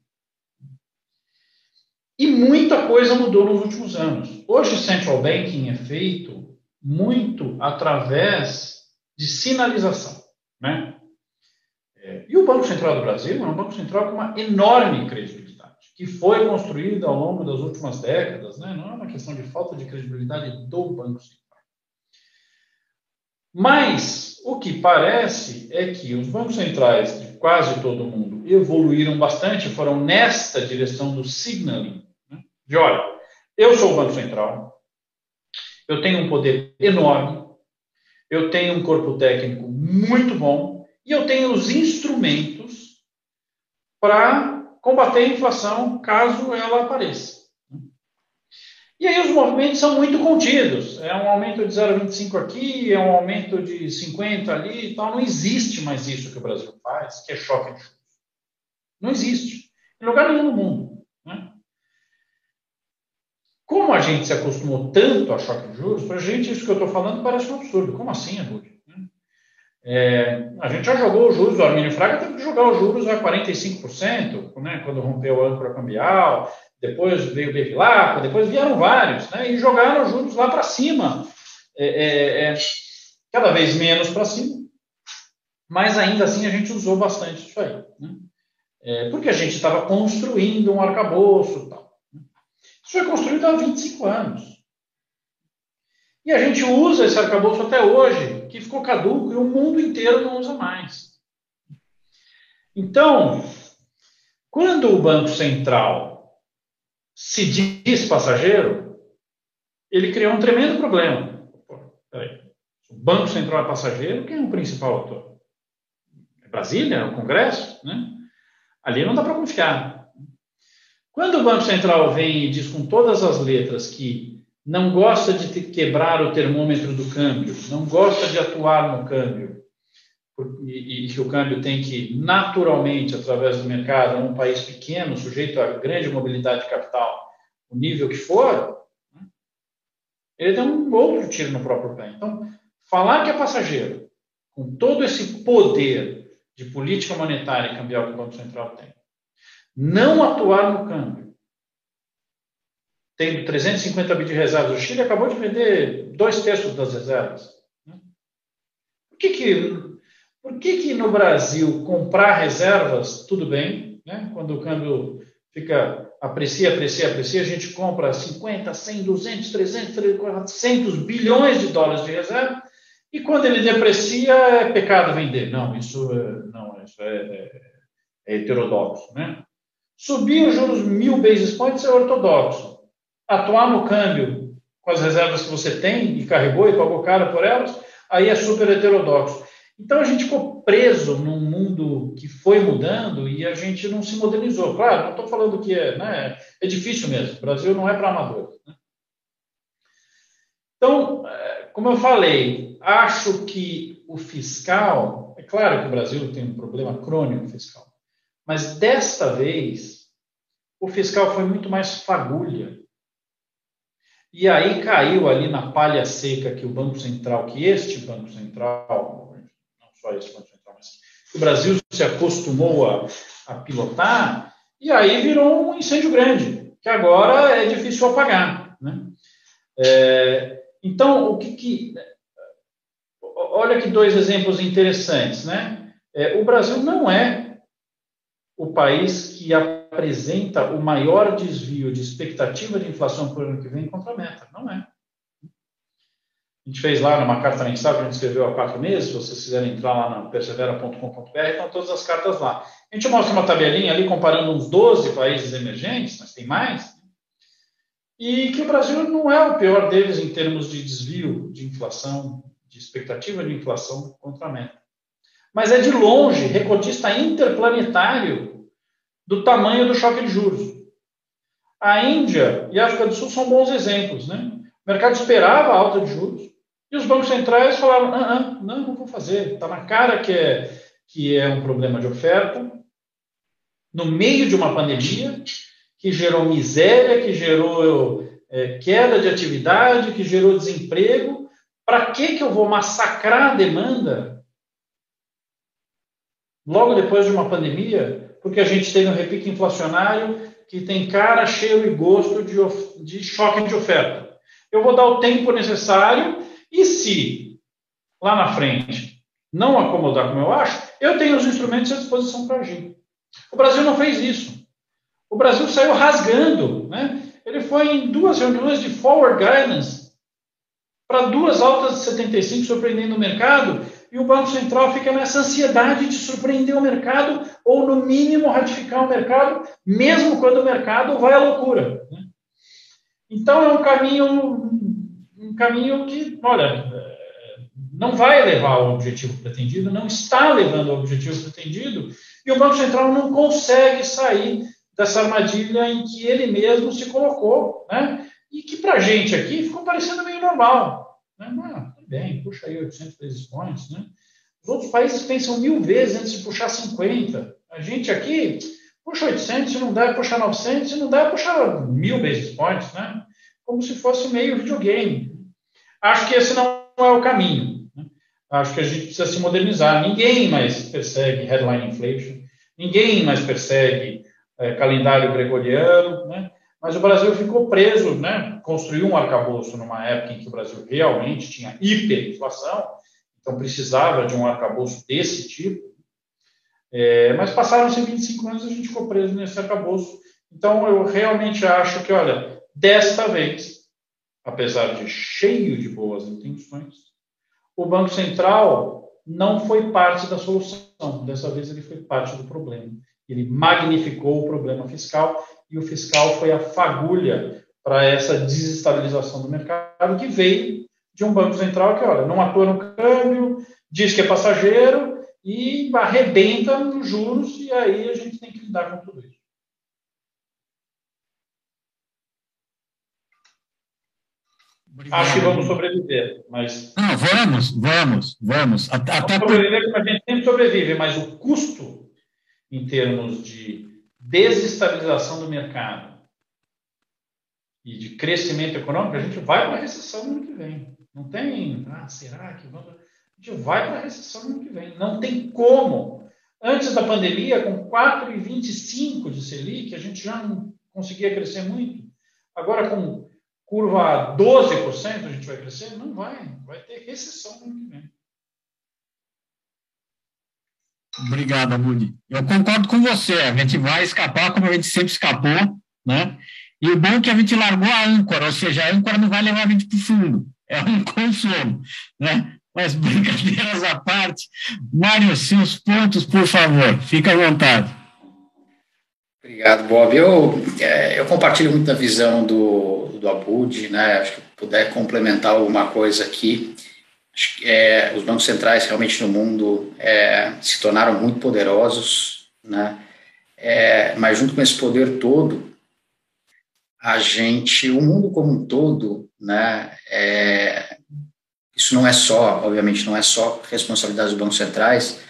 E muita coisa mudou nos últimos anos. Hoje, central banking é feito muito através de sinalização. Né? É, e o Banco Central do Brasil é um Banco Central com uma enorme credibilidade, que foi construído ao longo das últimas décadas. Né? Não é uma questão de falta de credibilidade do Banco Central. Mas o que parece é que os bancos centrais de quase todo mundo evoluíram bastante, foram nesta direção do signaling de olha, eu sou o Banco Central, eu tenho um poder enorme, eu tenho um corpo técnico muito bom e eu tenho os instrumentos para combater a inflação caso ela apareça. E aí os movimentos são muito contidos. É um aumento de 0,25 aqui, é um aumento de 50 ali e tal. Não existe mais isso que o Brasil faz, que é choque de juros. Não existe. Em lugar nenhum no mundo. Né? Como a gente se acostumou tanto a choque de juros, para a gente isso que eu estou falando parece um absurdo. Como assim, Arrude? É, a gente já jogou os juros, o Armínio Fraga teve que jogar os juros a 45%, né, quando rompeu o âncora cambial, depois veio o Bevilacqua, depois vieram vários, né, e jogaram os juros lá para cima, é, é, é, cada vez menos para cima, mas ainda assim a gente usou bastante isso aí, né, é, porque a gente estava construindo um arcabouço tal. Né. Isso foi construído há 25 anos. E a gente usa esse arcabouço até hoje, que ficou caduco e o mundo inteiro não usa mais. Então, quando o Banco Central se diz passageiro, ele criou um tremendo problema. O Banco Central é passageiro, quem é o principal autor? É Brasília, é o Congresso, né? Ali não dá para confiar. Quando o Banco Central vem e diz com todas as letras que não gosta de quebrar o termômetro do câmbio, não gosta de atuar no câmbio, e, que o câmbio tem que, naturalmente, através do mercado, um país pequeno, sujeito a grande mobilidade de capital, o nível que for, né, ele dá um outro tiro no próprio pé. Então, falar que é passageiro, com todo esse poder de política monetária e cambial que o Banco Central tem, não atuar no câmbio, tendo 350 bi de reservas. O Chile acabou de vender dois terços das reservas. Né? Por que, que, por que, que no Brasil comprar reservas, tudo bem, né? quando o câmbio fica aprecia, aprecia, aprecia, a gente compra 50, 100, 200, 300, 400 bilhões de dólares de reserva, e quando ele deprecia, é pecado vender. Não, isso é, não, isso é, é, é heterodoxo. Né? Subir os juros mil basis points é ortodoxo atuar no câmbio com as reservas que você tem e carregou e pagou caro por elas, aí é super heterodoxo. Então a gente ficou preso num mundo que foi mudando e a gente não se modernizou. Claro, não estou falando que é, né, é difícil mesmo. O Brasil não é para amadores. Né? Então, é, como eu falei, acho que o fiscal, é claro que o Brasil tem um problema crônico fiscal, mas desta vez o fiscal foi muito mais fagulha e aí caiu ali na palha seca que o Banco Central, que este Banco Central, não só esse Banco Central, mas o Brasil se acostumou a, a pilotar, e aí virou um incêndio grande, que agora é difícil apagar. Né? É, então, o que, que. Olha que dois exemplos interessantes. Né? É, o Brasil não é o país que apresenta o maior desvio de expectativa de inflação para o ano que vem contra a meta. Não é. A gente fez lá numa carta mensal que a gente escreveu há quatro meses, se vocês quiserem entrar lá na persevera.com.br, estão todas as cartas lá. A gente mostra uma tabelinha ali comparando uns 12 países emergentes, mas tem mais, e que o Brasil não é o pior deles em termos de desvio de inflação, de expectativa de inflação contra a meta. Mas é de longe recordista interplanetário do tamanho do choque de juros. A Índia e a África do Sul são bons exemplos. Né? O mercado esperava a alta de juros e os bancos centrais falaram: ah, ah, não, não vou fazer. Está na cara que é, que é um problema de oferta, no meio de uma pandemia que gerou miséria, que gerou é, queda de atividade, que gerou desemprego. Para que, que eu vou massacrar a demanda logo depois de uma pandemia porque a gente tem um repique inflacionário que tem cara, cheiro e gosto de, de choque de oferta. Eu vou dar o tempo necessário e se lá na frente não acomodar como eu acho, eu tenho os instrumentos à disposição para agir. O Brasil não fez isso. O Brasil saiu rasgando. Né? Ele foi em duas reuniões de forward guidance para duas altas de 75, surpreendendo o mercado, e o Banco Central fica nessa ansiedade de surpreender o mercado ou, no mínimo, ratificar o mercado, mesmo quando o mercado vai à loucura. Né? Então, é um caminho, um caminho que, olha, não vai levar ao objetivo pretendido, não está levando ao objetivo pretendido, e o Banco Central não consegue sair dessa armadilha em que ele mesmo se colocou, né? E que para a gente aqui ficou parecendo meio normal. Né? Bem, puxa aí 800 basis points, né? Os outros países pensam mil vezes antes de puxar 50. A gente aqui puxa 800, se não dá, puxar 900, se não dá, puxar mil basis points, né? Como se fosse meio videogame. Acho que esse não é o caminho. Né? Acho que a gente precisa se modernizar. Ninguém mais persegue headline inflation, ninguém mais persegue é, calendário gregoriano, né? Mas o Brasil ficou preso, né? Construiu um arcabouço numa época em que o Brasil realmente tinha hiperinflação, então precisava de um arcabouço desse tipo. É, mas passaram-se 25 anos e a gente ficou preso nesse arcabouço. Então eu realmente acho que, olha, desta vez, apesar de cheio de boas intenções, o Banco Central não foi parte da solução. Dessa vez ele foi parte do problema. Ele magnificou o problema fiscal e o fiscal foi a fagulha para essa desestabilização do mercado que veio de um Banco Central que, olha, não atua no câmbio, diz que é passageiro e arrebenta nos juros, e aí a gente tem que lidar com tudo isso. Obrigado. Acho que vamos sobreviver, mas. Não, vamos, vamos, vamos. Até, vamos sobreviver como a gente sempre sobrevive, mas o custo em termos de desestabilização do mercado e de crescimento econômico, a gente vai para a recessão no ano que vem. Não tem, ah, será que vamos. A gente vai para a recessão no ano que vem. Não tem como. Antes da pandemia, com 4,25 de Selic, a gente já não conseguia crescer muito. Agora, com curva 12%, a gente vai crescer? Não vai. Vai ter recessão no ano que vem. Obrigado, Amudi. Eu concordo com você. A gente vai escapar como a gente sempre escapou, né? E o bom é que a gente largou a âncora, ou seja, a âncora não vai levar a gente para o fundo. É um consolo, né? Mas brincadeiras à parte. Mário, seus pontos, por favor. Fica à vontade. Obrigado, Bob. Eu, é, eu compartilho muito da visão do, do Abud, né? Acho que puder complementar alguma coisa aqui é, os bancos centrais realmente no mundo é, se tornaram muito poderosos, né? É, mas junto com esse poder todo, a gente, o mundo como um todo, né? É, isso não é só, obviamente, não é só responsabilidade dos bancos centrais,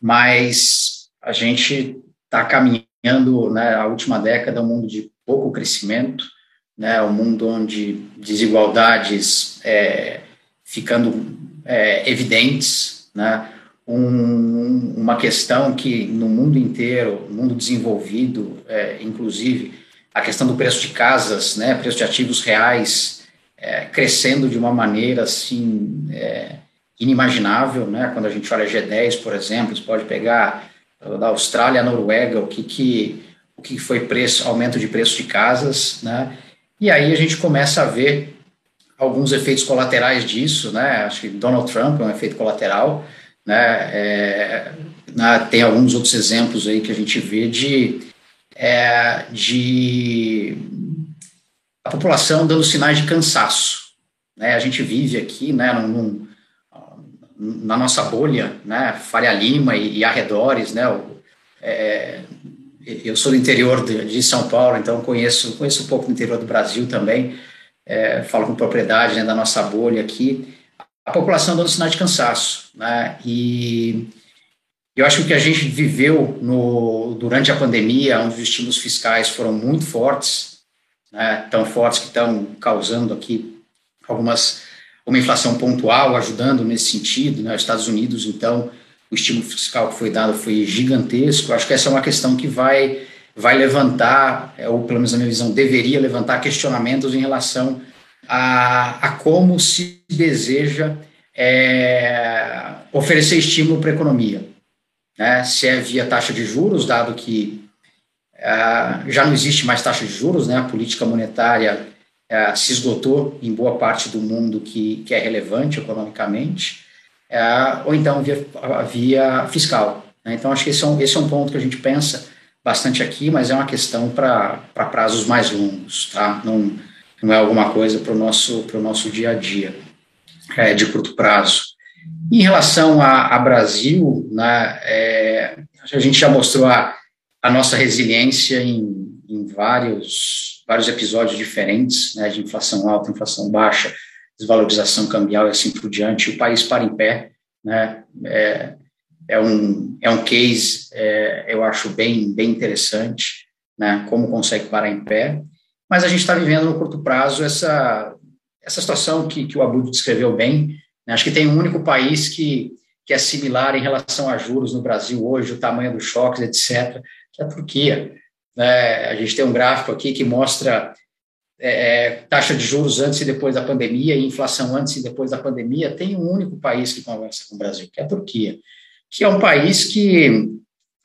mas a gente está caminhando, né? A última década, um mundo de pouco crescimento, né? Um mundo onde desigualdades é, ficando é, evidentes, né? Um, uma questão que no mundo inteiro, no mundo desenvolvido, é, inclusive, a questão do preço de casas, né, preço de ativos reais, é, crescendo de uma maneira assim é, inimaginável, né? Quando a gente olha G10, por exemplo, você pode pegar da Austrália Noruega, o que que o que foi preço, aumento de preço de casas, né? E aí a gente começa a ver alguns efeitos colaterais disso, né? Acho que Donald Trump é um efeito colateral, né? É, né? Tem alguns outros exemplos aí que a gente vê de, é, de a população dando sinais de cansaço, né? A gente vive aqui, né? Num, num, na nossa bolha, né? Faria Lima e, e arredores, né? O, é, eu sou do interior de, de São Paulo, então conheço conheço um pouco do interior do Brasil também é, falo com propriedade né, da nossa bolha aqui, a população dando sinal de cansaço. Né? E eu acho que o que a gente viveu no, durante a pandemia, onde os estímulos fiscais foram muito fortes, né, tão fortes que estão causando aqui algumas uma inflação pontual, ajudando nesse sentido. Né, os Estados Unidos, então, o estímulo fiscal que foi dado foi gigantesco. Acho que essa é uma questão que vai vai levantar, é, ou pelo menos na minha visão, deveria levantar questionamentos em relação a, a como se deseja é, oferecer estímulo para a economia. Né? Se é via taxa de juros, dado que é, já não existe mais taxa de juros, né? a política monetária é, se esgotou em boa parte do mundo que, que é relevante economicamente, é, ou então via, via fiscal. Né? Então, acho que esse é, um, esse é um ponto que a gente pensa bastante aqui, mas é uma questão para prazos mais longos, tá? Não, não é alguma coisa para o nosso, nosso dia a dia, é, de curto prazo. Em relação a, a Brasil, né, é, a gente já mostrou a, a nossa resiliência em, em vários, vários episódios diferentes, né, de inflação alta, inflação baixa, desvalorização cambial e assim por diante, o país para em pé, né, é, é um, é um case, é, eu acho bem, bem interessante, né, como consegue parar em pé, mas a gente está vivendo no curto prazo essa, essa situação que, que o Abud descreveu bem, né, acho que tem um único país que, que é similar em relação a juros no Brasil hoje, o tamanho dos choques, etc., que é a Turquia. Né, a gente tem um gráfico aqui que mostra é, é, taxa de juros antes e depois da pandemia e inflação antes e depois da pandemia, tem um único país que conversa com o Brasil, que é a Turquia, que é um país que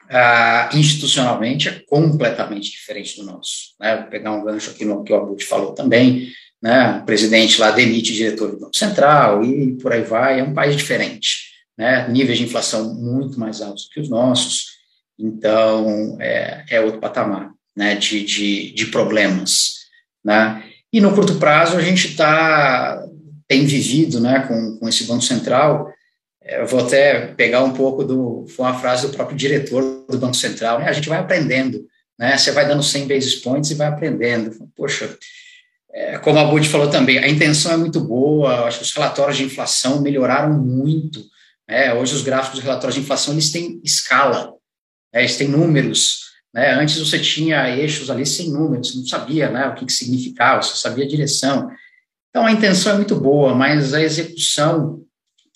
ah, institucionalmente é completamente diferente do nosso. Né? Vou pegar um gancho aqui no que o Abud falou também, né? o presidente lá demite diretor do Banco Central e por aí vai, é um país diferente, né? níveis de inflação muito mais altos que os nossos, então é, é outro patamar né? de, de, de problemas. Né? E no curto prazo a gente tá, tem vivido né, com, com esse Banco Central, eu vou até pegar um pouco do, foi uma frase do próprio diretor do Banco Central, né, a gente vai aprendendo, né, você vai dando 100 basis points e vai aprendendo. Poxa, é, como a Bud falou também, a intenção é muito boa, acho que os relatórios de inflação melhoraram muito, né, hoje os gráficos de relatórios de inflação, eles têm escala, né, eles têm números, né? Antes você tinha eixos ali sem números, você não sabia né, o que, que significava, você sabia a direção. Então a intenção é muito boa, mas a execução,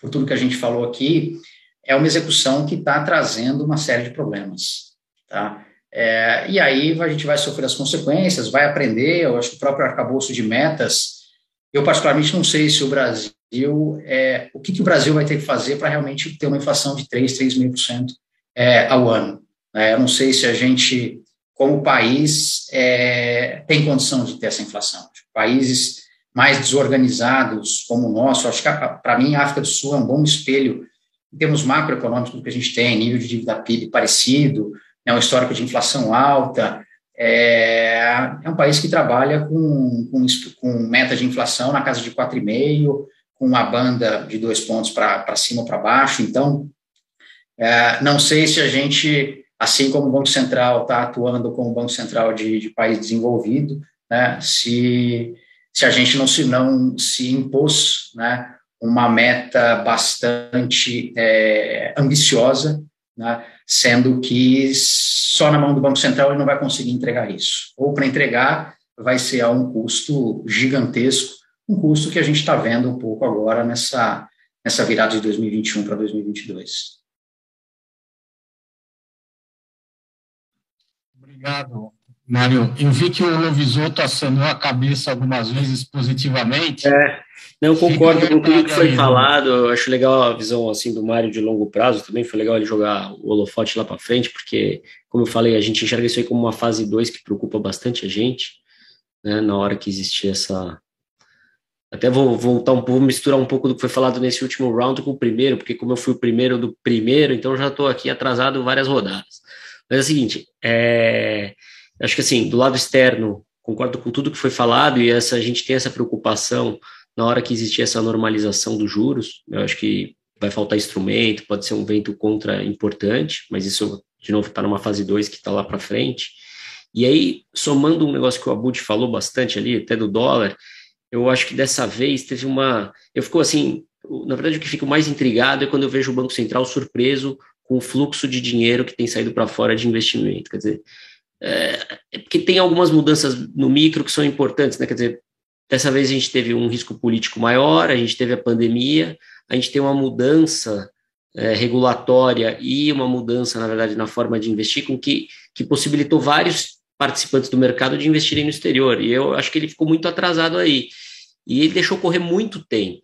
por tudo que a gente falou aqui, é uma execução que está trazendo uma série de problemas. Tá? É, e aí a gente vai sofrer as consequências, vai aprender, eu acho que o próprio arcabouço de metas, eu particularmente não sei se o Brasil, é, o que, que o Brasil vai ter que fazer para realmente ter uma inflação de 3, 3,5% é, ao ano. Né? Eu não sei se a gente, como país, é, tem condição de ter essa inflação. Países mais desorganizados como o nosso, acho que para mim a África do Sul é um bom espelho em termos macroeconômicos do que a gente tem, nível de dívida PIB parecido, né, um histórico de inflação alta, é, é um país que trabalha com, com, com, meta de inflação na casa de 4,5, com uma banda de dois pontos para cima ou para baixo. Então, é, não sei se a gente assim como o Banco Central está atuando como Banco Central de, de país desenvolvido, né, se, se a gente não se, não se impôs né, uma meta bastante é, ambiciosa, né, sendo que só na mão do Banco Central ele não vai conseguir entregar isso. Ou para entregar, vai ser a um custo gigantesco, um custo que a gente está vendo um pouco agora nessa, nessa virada de 2021 para 2022. Obrigado, Mário. Eu vi que o Lovisoto acenou a cabeça algumas vezes positivamente. É, não concordo com tudo que foi aí, falado. Eu acho legal a visão assim do Mário de longo prazo também. Foi legal ele jogar o holofote lá para frente, porque, como eu falei, a gente enxerga isso aí como uma fase 2 que preocupa bastante a gente, né, na hora que existia essa. Até vou voltar um pouco, misturar um pouco do que foi falado nesse último round com o primeiro, porque como eu fui o primeiro do primeiro, então já estou aqui atrasado várias rodadas. Mas é o seguinte, é, acho que assim, do lado externo, concordo com tudo que foi falado e essa, a gente tem essa preocupação na hora que existir essa normalização dos juros, eu acho que vai faltar instrumento, pode ser um vento contra importante, mas isso, de novo, está numa fase 2 que está lá para frente. E aí, somando um negócio que o Abud falou bastante ali, até do dólar, eu acho que dessa vez teve uma. Eu fico assim, na verdade, o que fico mais intrigado é quando eu vejo o Banco Central surpreso com o fluxo de dinheiro que tem saído para fora de investimento. Quer dizer, é, porque tem algumas mudanças no micro que são importantes, né? Quer dizer, dessa vez a gente teve um risco político maior, a gente teve a pandemia, a gente tem uma mudança é, regulatória e uma mudança, na verdade, na forma de investir, com que, que possibilitou vários participantes do mercado de investirem no exterior. E eu acho que ele ficou muito atrasado aí. E ele deixou correr muito tempo.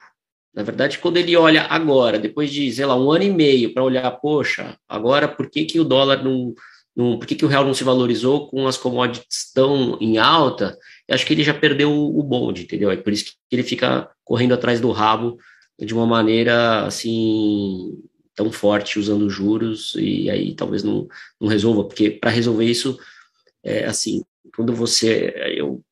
Na verdade, quando ele olha agora, depois de, sei lá, um ano e meio, para olhar, poxa, agora por que, que o dólar não, não. Por que, que o real não se valorizou com as commodities tão em alta? Acho que ele já perdeu o, o bonde, entendeu? É por isso que ele fica correndo atrás do rabo de uma maneira assim tão forte usando juros e aí talvez não, não resolva, porque para resolver isso, é assim, quando você. Eu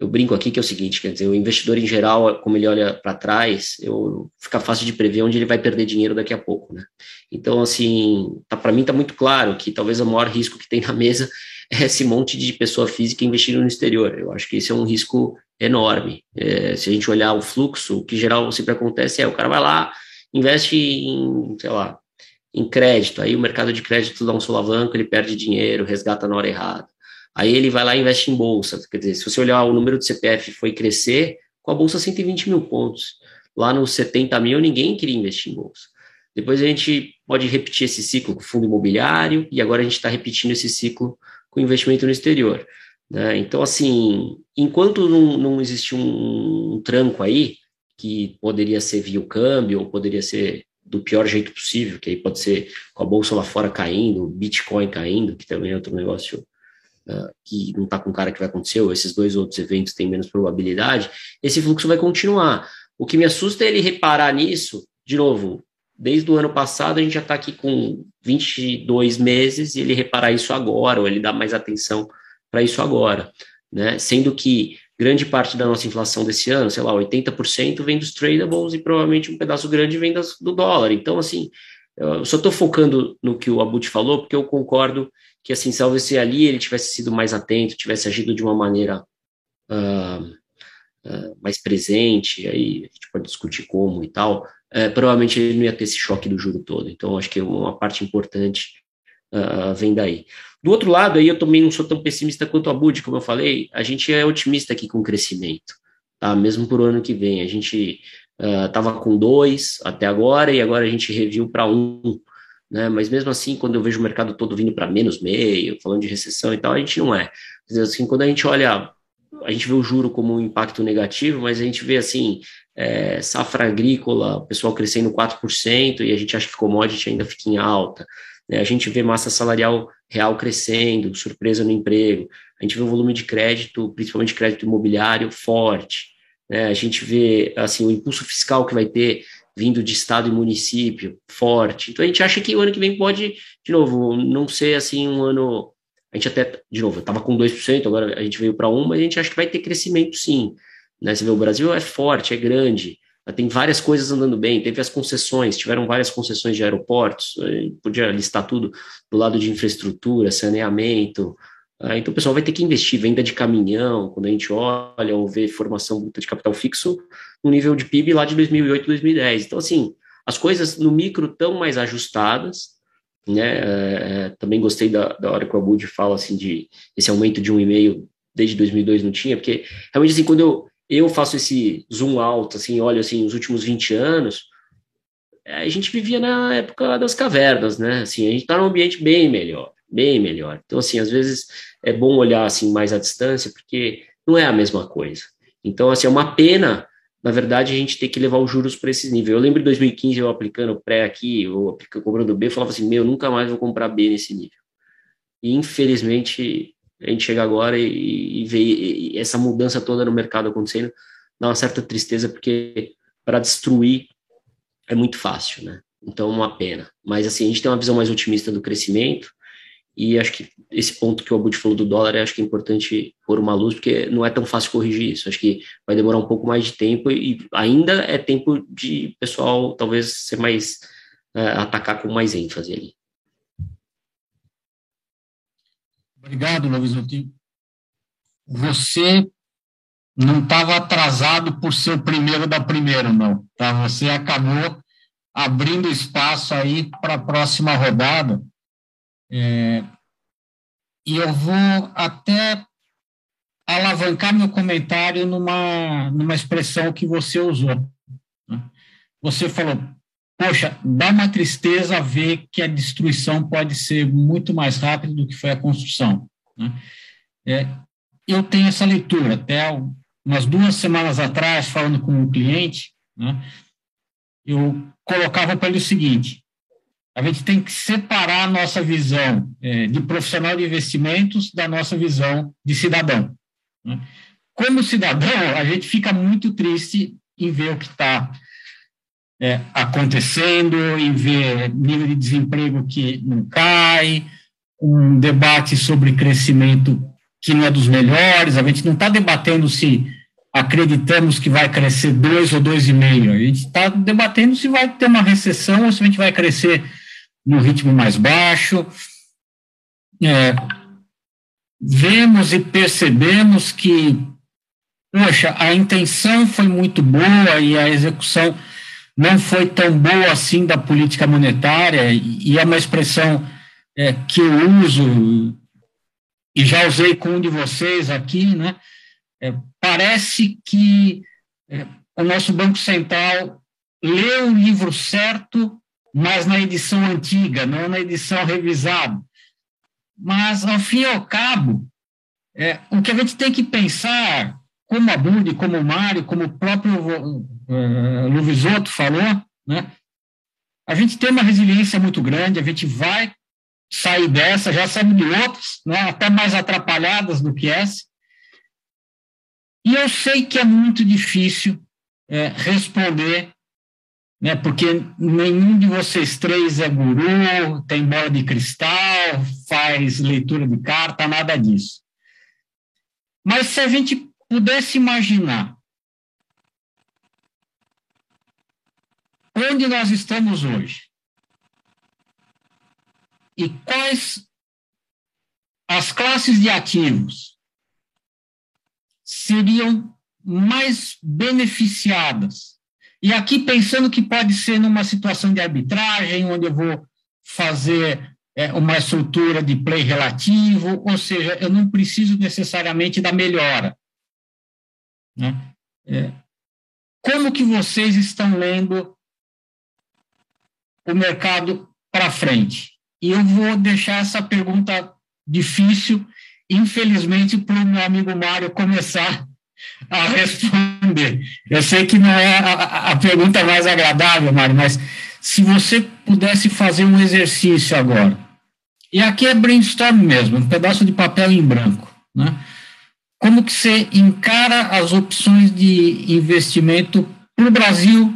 eu brinco aqui que é o seguinte, quer dizer, o investidor em geral, como ele olha para trás, eu, fica fácil de prever onde ele vai perder dinheiro daqui a pouco. né? Então, assim, tá, para mim está muito claro que talvez o maior risco que tem na mesa é esse monte de pessoa física investindo no exterior. Eu acho que esse é um risco enorme. É, se a gente olhar o fluxo, o que geral sempre acontece é o cara vai lá, investe em, sei lá, em crédito, aí o mercado de crédito dá um solavanco, ele perde dinheiro, resgata na hora errada. Aí ele vai lá e investe em bolsa. Quer dizer, se você olhar o número de CPF foi crescer, com a bolsa 120 mil pontos. Lá nos 70 mil, ninguém queria investir em bolsa. Depois a gente pode repetir esse ciclo com fundo imobiliário, e agora a gente está repetindo esse ciclo com investimento no exterior. Né? Então, assim, enquanto não, não existe um, um, tranco aí, que poderia ser via o câmbio, ou poderia ser do pior jeito possível, que aí pode ser com a bolsa lá fora caindo, Bitcoin caindo, que também é outro negócio uh, que não está com cara que vai acontecer, ou esses dois outros eventos têm menos probabilidade, esse fluxo vai continuar. O que me assusta é ele reparar nisso, de novo, desde o ano passado a gente já está aqui com 22 meses e ele reparar isso agora, ou ele dá mais atenção para isso agora, né? Sendo que grande parte da nossa inflação desse ano, sei lá, 80% vem dos tradables e provavelmente um pedaço grande vem das, do dólar. Então, assim, eu só estou focando no que o Abut falou, porque eu concordo que, assim, talvez se ali ele tivesse sido mais atento, tivesse agido de uma maneira uh, uh, mais presente, aí a gente pode discutir como e tal, uh, provavelmente ele não ia ter esse choque do juro todo. Então, acho que uma parte importante vem daí. Do outro lado, aí eu também não sou tão pessimista quanto a Bud, como eu falei, a gente é otimista aqui com o crescimento, tá? Mesmo por ano que vem. A gente estava uh, com dois até agora e agora a gente reviu para um, né? Mas mesmo assim, quando eu vejo o mercado todo vindo para menos meio, falando de recessão e tal, a gente não é. Dizer, assim, quando a gente olha, a gente vê o juro como um impacto negativo, mas a gente vê assim, é, safra agrícola, o pessoal crescendo 4% e a gente acha que commodity ainda fica em alta. Né? A gente vê massa salarial real crescendo, surpresa no emprego. A gente vê o volume de crédito, principalmente crédito imobiliário, forte. Né? A gente vê assim o impulso fiscal que vai ter vindo de estado e município forte. Então a gente acha que o ano que vem pode, de novo, não ser assim um ano. A gente até, de novo, estava com 2%, agora a gente veio para 1%, mas a gente acha que vai ter crescimento sim. Né? Você vê, o Brasil é forte, é grande, tem várias coisas andando bem, teve as concessões, tiveram várias concessões de aeroportos, podia listar tudo do lado de infraestrutura, saneamento. Ah, então o pessoal vai ter que investir, venda de caminhão, quando a gente olha ou vê formação de capital fixo no nível de PIB lá de 2008, 2010. Então, assim, as coisas no micro estão mais ajustadas, né? É, também gostei da, da hora que o Abud fala assim de esse aumento de um e meio desde 2002 não tinha, porque realmente assim quando eu eu faço esse zoom alto, assim, olho assim, os últimos 20 anos, a gente vivia na época das cavernas, né? Assim, a gente está num ambiente bem melhor, bem melhor. Então, assim, às vezes é bom olhar assim mais à distância, porque não é a mesma coisa. Então, assim, é uma pena, na verdade, a gente ter que levar os juros para esse nível. Eu lembro de 2015 eu aplicando pré aqui, eu cobrando B, eu falava assim, meu, nunca mais vou comprar B nesse nível. E infelizmente a gente chega agora e, e vê e essa mudança toda no mercado acontecendo, dá uma certa tristeza, porque para destruir é muito fácil, né? Então, uma pena. Mas, assim, a gente tem uma visão mais otimista do crescimento, e acho que esse ponto que o Abud falou do dólar, acho que é importante pôr uma luz, porque não é tão fácil corrigir isso. Acho que vai demorar um pouco mais de tempo, e ainda é tempo de pessoal, talvez, ser mais. É, atacar com mais ênfase ali. Obrigado, Luiz Otinho. Você não estava atrasado por ser o primeiro da primeira, não. Tá? Você acabou abrindo espaço aí para a próxima rodada. É, e eu vou até alavancar meu comentário numa, numa expressão que você usou. Né? Você falou, poxa, dá uma tristeza ver que a destruição pode ser muito mais rápida do que foi a construção. Né? É, eu tenho essa leitura, até umas duas semanas atrás, falando com um cliente, né, eu colocava para ele o seguinte, a gente tem que separar a nossa visão é, de profissional de investimentos da nossa visão de cidadão. Né? Como cidadão, a gente fica muito triste em ver o que está é, acontecendo, em ver nível de desemprego que não cai, um debate sobre crescimento que não é dos melhores, a gente não está debatendo se acreditamos que vai crescer 2 ou 2,5%. A gente está debatendo se vai ter uma recessão ou se a gente vai crescer no ritmo mais baixo. É, vemos e percebemos que, poxa, a intenção foi muito boa e a execução não foi tão boa assim da política monetária, e é uma expressão é, que eu uso e já usei com um de vocês aqui, né? É, parece que é, o nosso Banco Central leu o livro certo, mas na edição antiga, não na edição revisada. Mas, ao fim e ao cabo, é, o que a gente tem que pensar, como a Budi, como o Mário, como o próprio uh, Luvisotto falou, né? a gente tem uma resiliência muito grande, a gente vai sair dessa, já saímos de outras, né, até mais atrapalhadas do que essa, e eu sei que é muito difícil é, responder, né, porque nenhum de vocês três é guru, tem bola de cristal, faz leitura de carta, nada disso. Mas se a gente pudesse imaginar onde nós estamos hoje e quais as classes de ativos seriam mais beneficiadas. E aqui pensando que pode ser numa situação de arbitragem, onde eu vou fazer é, uma estrutura de play relativo, ou seja, eu não preciso necessariamente da melhora. Né? É, como que vocês estão lendo o mercado para frente? E eu vou deixar essa pergunta difícil infelizmente, para o meu amigo Mário começar a responder. Eu sei que não é a, a pergunta mais agradável, Mário, mas se você pudesse fazer um exercício agora, e aqui é brainstorm mesmo, um pedaço de papel em branco, né? Como que você encara as opções de investimento para o Brasil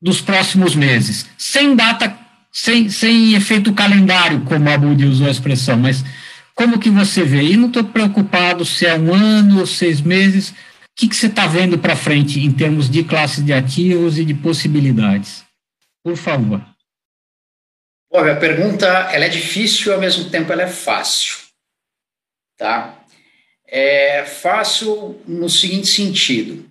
dos próximos meses? Sem data, sem, sem efeito calendário, como a Budi usou a expressão, mas como que você vê? E não estou preocupado se é um ano ou seis meses. O que, que você está vendo para frente em termos de classe de ativos e de possibilidades? Por favor. Olha, a pergunta ela é difícil e ao mesmo tempo ela é fácil. Tá? É fácil no seguinte sentido.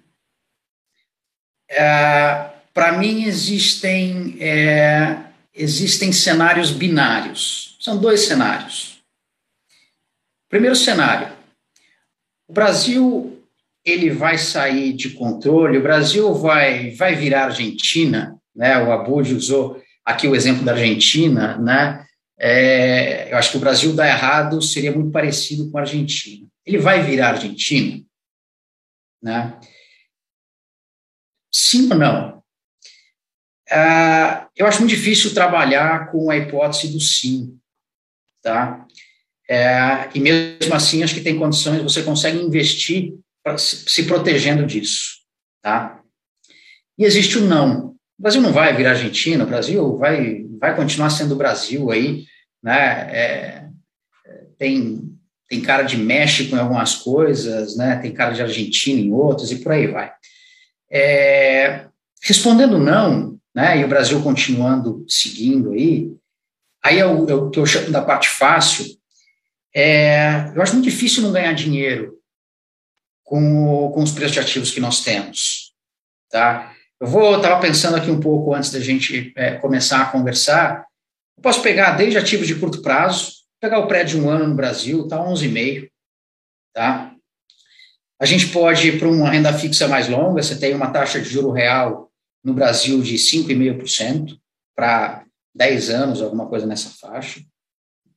É, para mim existem é, existem cenários binários. São dois cenários. Primeiro cenário: o Brasil ele vai sair de controle, o Brasil vai, vai virar Argentina, né? O Abud usou aqui o exemplo da Argentina, né? É, eu acho que o Brasil dá errado seria muito parecido com a Argentina. Ele vai virar Argentina, né? Sim ou não? Ah, eu acho muito difícil trabalhar com a hipótese do sim, tá? É, e mesmo assim, acho que tem condições, você consegue investir se, protegendo disso. Tá? E existe o não. O Brasil não vai virar Argentina, o Brasil vai, vai continuar sendo o Brasil aí. Né? É, tem, tem cara de México em algumas coisas, né? tem cara de Argentina em outras, e por aí vai. É, respondendo não, né, e o Brasil continuando seguindo aí, aí é o, é o que eu chamo da parte fácil, é, eu acho muito difícil não ganhar dinheiro com, com os preços de ativos que nós temos. Tá? Eu vou, estava pensando aqui um pouco antes da gente é, começar a conversar. Eu posso pegar desde ativos de curto prazo, pegar o prédio de um ano no Brasil, está 11,5. Tá? A gente pode ir para uma renda fixa mais longa, você tem uma taxa de juro real no Brasil de 5,5% para 10 anos, alguma coisa nessa faixa.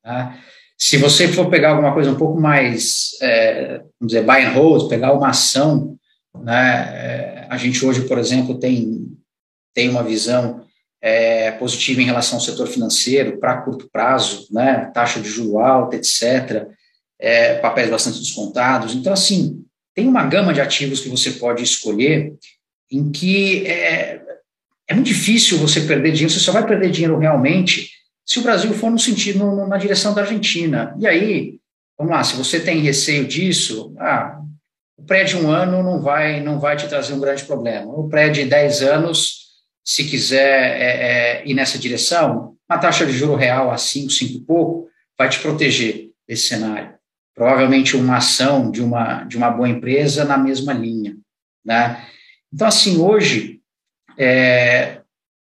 Tá? Se você for pegar alguma coisa um pouco mais, é, vamos dizer, buy and hold, pegar uma ação, né, é, a gente hoje, por exemplo, tem, tem uma visão é, positiva em relação ao setor financeiro para curto prazo, né, taxa de juro alta, etc., é, papéis bastante descontados. Então, assim, tem uma gama de ativos que você pode escolher em que é, é muito difícil você perder dinheiro, você só vai perder dinheiro realmente se o Brasil for no sentido, no, na direção da Argentina. E aí, vamos lá, se você tem receio disso, ah, o pré de um ano não vai, não vai te trazer um grande problema. O pré de 10 anos, se quiser é, é, ir nessa direção, uma taxa de juro real a 5, 5 e pouco, vai te proteger desse cenário. Provavelmente uma ação de uma, de uma boa empresa na mesma linha. Né? Então, assim, hoje, é,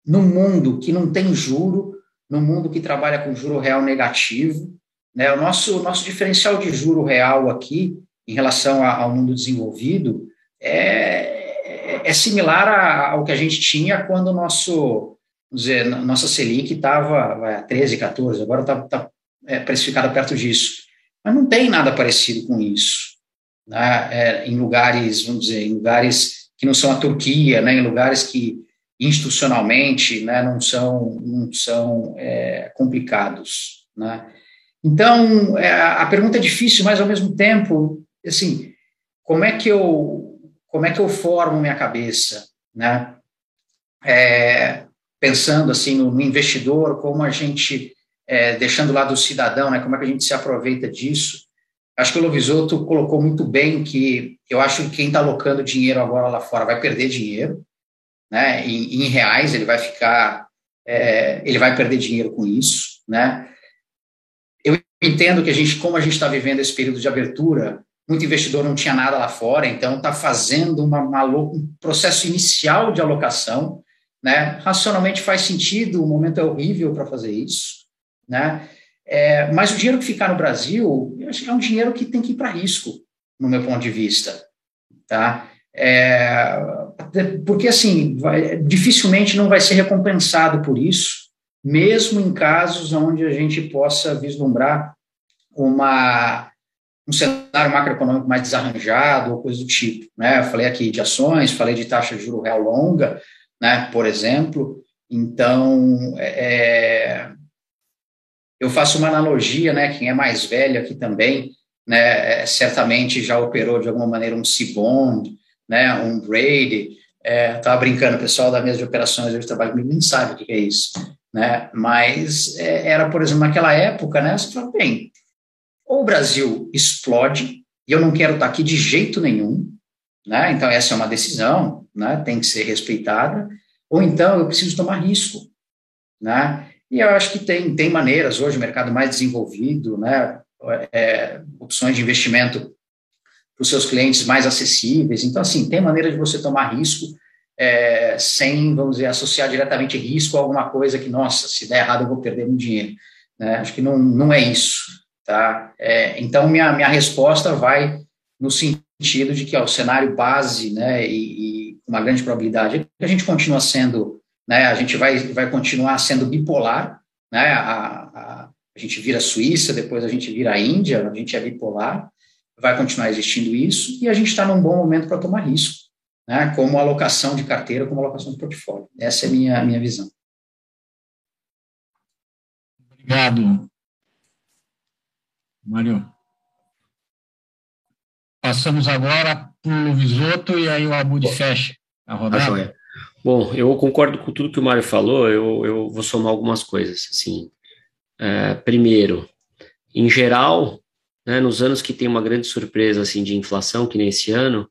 no mundo que não tem juro, no mundo que trabalha com juro real negativo, né, o nosso, nosso diferencial de juro real aqui, em relação ao mundo desenvolvido, é, é similar ao que a gente tinha quando nosso, dizer, nossa Selic estava a 13, 14, agora está tá, é, precificada perto disso. Mas não tem nada parecido com isso. Né, é, em lugares, vamos dizer, em lugares que não são a Turquia, né, em lugares que institucionalmente né, não são, não são é, complicados. Né? Então, é, a pergunta é difícil, mas ao mesmo tempo, assim, como é que eu, como é que eu formo minha cabeça, né? É, pensando assim no, investidor, como a gente, é, deixando lá do cidadão, né? Como é que a gente se aproveita disso? Acho que o Lovisoto colocou muito bem que eu acho que quem está alocando dinheiro agora lá fora vai perder dinheiro, né? Em, em reais ele vai ficar, é, ele vai perder dinheiro com isso, né? Eu entendo que a gente, como a gente está vivendo esse período de abertura, muito investidor não tinha nada lá fora, então está fazendo uma, uma, um processo inicial de alocação, né? Racionalmente faz sentido, o momento é horrível para fazer isso, né? É, mas o dinheiro que ficar no Brasil, é um dinheiro que tem que ir para risco, no meu ponto de vista, tá? É, porque, assim, vai, dificilmente não vai ser recompensado por isso, mesmo em casos onde a gente possa vislumbrar uma, um cenário macroeconômico mais desarranjado ou coisa do tipo. Né? Eu falei aqui de ações, falei de taxa de juro real longa, né, por exemplo. Então, é, eu faço uma analogia, né, quem é mais velho aqui também, né, certamente já operou de alguma maneira um C-Bond, né, um Brady, estava é, brincando, o pessoal da mesa de operações hoje trabalha comigo, nem sabe o que é isso, né, mas é, era, por exemplo, naquela época, né, você fala, bem, ou o Brasil explode, e eu não quero estar aqui de jeito nenhum, né, então essa é uma decisão, né, tem que ser respeitada, ou então eu preciso tomar risco, né, e eu acho que tem, tem maneiras hoje, mercado mais desenvolvido, né, é, opções de investimento os seus clientes mais acessíveis. Então, assim, tem maneira de você tomar risco é, sem, vamos dizer, associar diretamente risco a alguma coisa que, nossa, se der errado eu vou perder meu dinheiro. Né? Acho que não, não é isso. Tá? É, então, minha, minha resposta vai no sentido de que ó, o cenário base, né, e, e uma grande probabilidade é que a gente continua sendo, né, a gente vai, vai continuar sendo bipolar, né, a, a, a gente vira Suíça, depois a gente vira Índia, a gente é bipolar, vai continuar existindo isso, e a gente está num bom momento para tomar risco, né, como alocação de carteira, como alocação de portfólio. Essa é a minha, minha visão. Obrigado, Mário. Passamos agora para o Visoto e aí o Abud fecha a rodada. Bom, eu concordo com tudo que o Mário falou, eu, eu vou somar algumas coisas. Assim, é, primeiro, em geral, né, nos anos que tem uma grande surpresa assim de inflação, que nesse ano,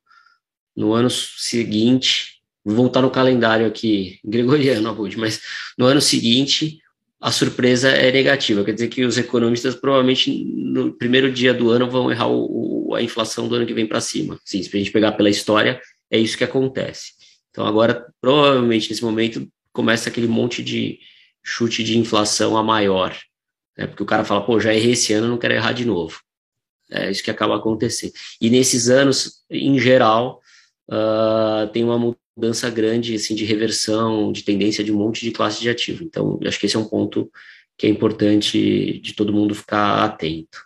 no ano seguinte, vou voltar no calendário aqui, gregoriano, Abud, mas no ano seguinte a surpresa é negativa, quer dizer que os economistas provavelmente no primeiro dia do ano vão errar o, o, a inflação do ano que vem para cima. Sim, se a gente pegar pela história, é isso que acontece. Então agora, provavelmente nesse momento, começa aquele monte de chute de inflação a maior, né? porque o cara fala, pô, já errei esse ano, não quero errar de novo. É isso que acaba acontecendo. E nesses anos, em geral, uh, tem uma mudança grande assim, de reversão, de tendência de um monte de classe de ativo. Então, acho que esse é um ponto que é importante de todo mundo ficar atento.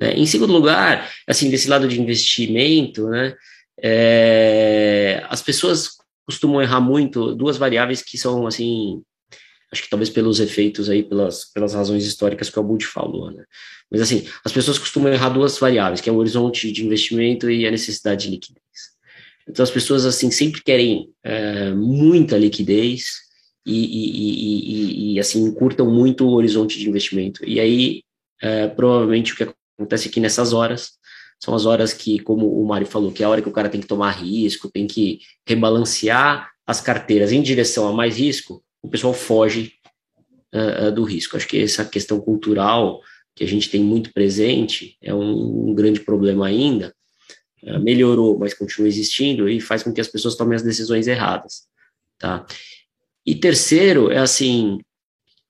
Né? Em segundo lugar, assim, desse lado de investimento, né, é, as pessoas costumam errar muito duas variáveis que são, assim, acho que talvez pelos efeitos aí, pelas, pelas razões históricas que o Bud falou, né? Mas assim, as pessoas costumam errar duas variáveis, que é o horizonte de investimento e a necessidade de liquidez. Então as pessoas assim sempre querem é, muita liquidez e, e, e, e, assim encurtam muito o horizonte de investimento. E aí é, provavelmente o que acontece aqui nessas horas são as horas que, como o Mário falou, que é a hora que o cara tem que tomar risco, tem que rebalancear as carteiras em direção a mais risco, o pessoal foge uh, do risco. Acho que essa questão cultural que a gente tem muito presente é um, um grande problema ainda. Uh, melhorou, mas continua existindo e faz com que as pessoas tomem as decisões erradas, tá? E terceiro é assim,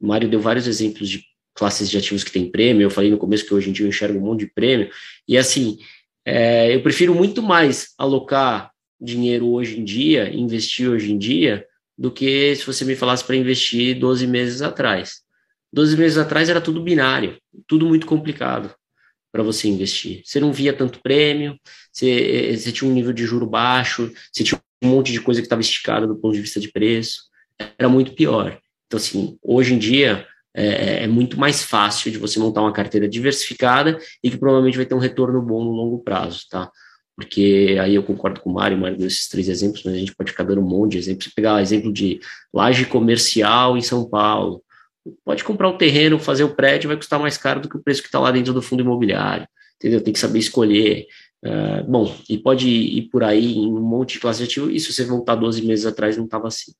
o Mário deu vários exemplos de classes de ativos que tem prêmio, eu falei no começo que hoje em dia eu enxergo um monte de prêmio, e assim, é, eu prefiro muito mais alocar dinheiro hoje em dia, investir hoje em dia, do que se você me falasse para investir 12 meses atrás. 12 meses atrás era tudo binário, tudo muito complicado para você investir. Você não via tanto prêmio, você, você, tinha um nível de juro baixo, você tinha um monte de coisa que estava esticada do ponto de vista de preço, era muito pior. Então, assim, hoje em dia, é, é, muito mais fácil de você montar uma carteira diversificada e que provavelmente vai ter um retorno bom no longo prazo, tá? Porque aí eu concordo com o Mário, o Mário deu esses três exemplos, mas a gente pode ficar dando um monte de exemplos. Se pegar exemplo de laje comercial em São Paulo, pode comprar o terreno, fazer o prédio, vai custar mais caro do que o preço que está lá dentro do fundo imobiliário, entendeu? Tem que saber escolher. Uh, bom, e pode ir por aí em um monte de classe de ativo, e se você voltar 12 meses atrás não estava assim.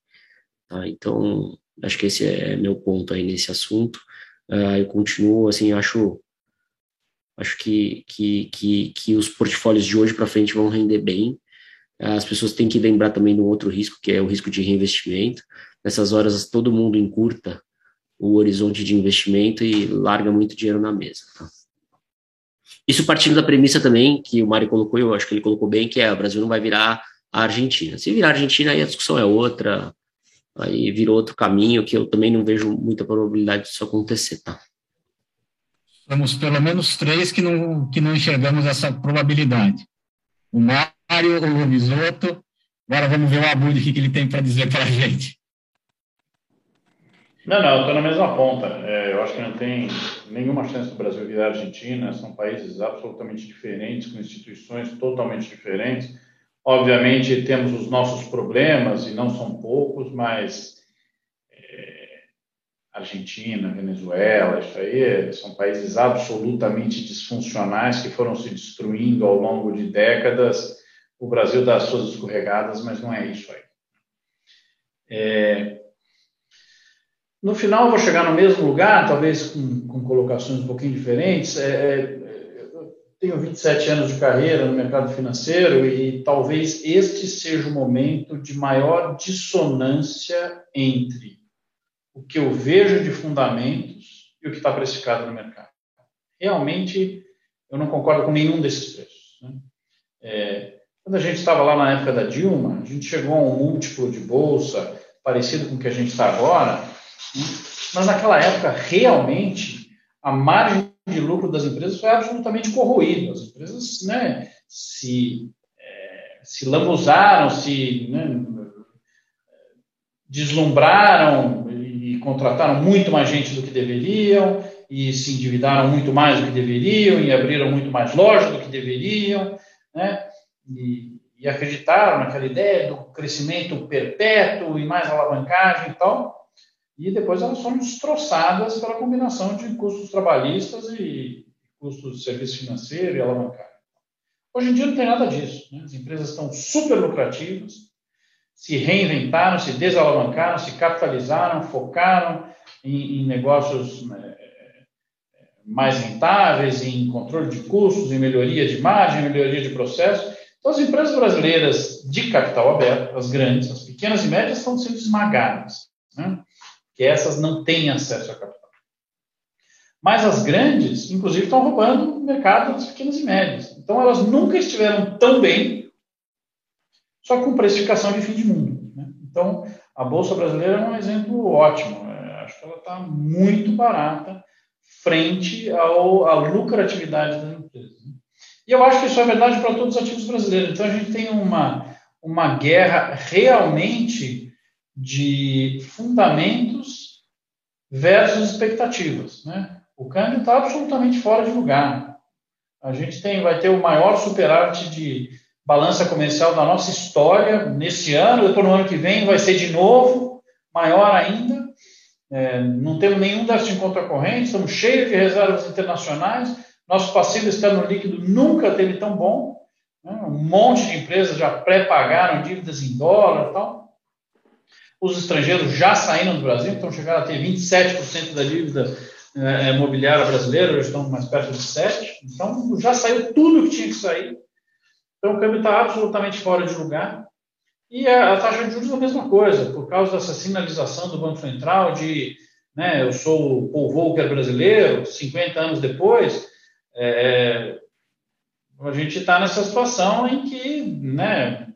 Tá? Então, Acho que esse é meu ponto aí nesse assunto. Uh, eu continuo, assim, acho acho que, que, que, que os portfólios de hoje para frente vão render bem. As pessoas têm que lembrar também um outro risco, que é o risco de reinvestimento. Nessas horas, todo mundo encurta o horizonte de investimento e larga muito dinheiro na mesa. Tá? Isso partindo da premissa também, que o Mário colocou, eu acho que ele colocou bem, que é o Brasil não vai virar a Argentina. Se virar a Argentina, aí a discussão é outra, aí virou outro caminho que eu também não vejo muita probabilidade disso acontecer, tá? Somos pelo menos três que não, que não enxergamos essa probabilidade. O Mário, o Lovisotto, agora vamos ver o Abud, o que ele tem para dizer para a gente. Não, não, eu estou na mesma ponta. É, eu acho que não tem nenhuma chance do Brasil virar Argentina. São países absolutamente diferentes, com instituições totalmente diferentes. Obviamente, temos os nossos problemas, e não são poucos, mas Argentina, Venezuela, isso aí é, são países absolutamente disfuncionais que foram se destruindo ao longo de décadas. O Brasil dá as suas escorregadas, mas não é isso aí. É, no final, eu vou chegar no mesmo lugar, talvez com, com colocações um pouquinho diferentes. É, é tenho 27 anos de carreira no mercado financeiro e talvez este seja o momento de maior dissonância entre o que eu vejo de fundamentos e o que está precificado no mercado. Realmente, eu não concordo com nenhum desses preços. Né? É, quando a gente estava lá na época da Dilma, a gente chegou a um múltiplo de bolsa parecido com o que a gente está agora, né? mas naquela época, realmente, a margem de lucro das empresas foi absolutamente corroído. As empresas né, se, é, se lambuzaram, se né, deslumbraram contrataram muito mais gente do que deveriam, e se endividaram muito mais do que deveriam, e abriram muito mais lojas do que deveriam, né, e, e acreditaram naquela ideia do crescimento perpétuo e mais alavancagem e tal e depois elas foram destroçadas pela combinação de custos trabalhistas e custos de serviço financeiro e alavancagem. Hoje em dia não tem nada disso. Né? As empresas estão super lucrativas, se reinventaram, se desalavancaram, se capitalizaram, focaram em, em negócios né, mais rentáveis, em controle de custos, em melhoria de margem, melhoria de processo. Então, as empresas brasileiras de capital aberto, as grandes, as pequenas e médias, estão sendo esmagadas. Né? que essas não têm acesso a capital. Mas as grandes, inclusive, estão roubando o mercado das pequenas e médias. Então, elas nunca estiveram tão bem, só com precificação de fim de mundo. Né? Então, a Bolsa Brasileira é um exemplo ótimo. É, acho que ela está muito barata frente ao, à lucratividade das empresas. Né? E eu acho que isso é verdade para todos os ativos brasileiros. Então, a gente tem uma, uma guerra realmente de fundamentos versus expectativas. Né? O câmbio está absolutamente fora de lugar. A gente tem, vai ter o maior superávit de balança comercial da nossa história nesse ano, depois no ano que vem vai ser de novo maior ainda. É, não temos nenhum déficit em conta corrente, estamos cheios de reservas internacionais, Nosso passivo externo líquido nunca teve tão bom. Né? Um monte de empresas já pré-pagaram dívidas em dólar e tal. Os estrangeiros já saíram do Brasil, então chegaram a ter 27% da dívida é, imobiliária brasileira, hoje estão mais perto de 7%. Então já saiu tudo que tinha que sair. Então o câmbio está absolutamente fora de lugar. E a, a, taxa de juros é a mesma coisa, por causa dessa sinalização do Banco Central de né, eu sou o Volcker brasileiro, 50 anos depois, é, a gente está nessa situação em que né,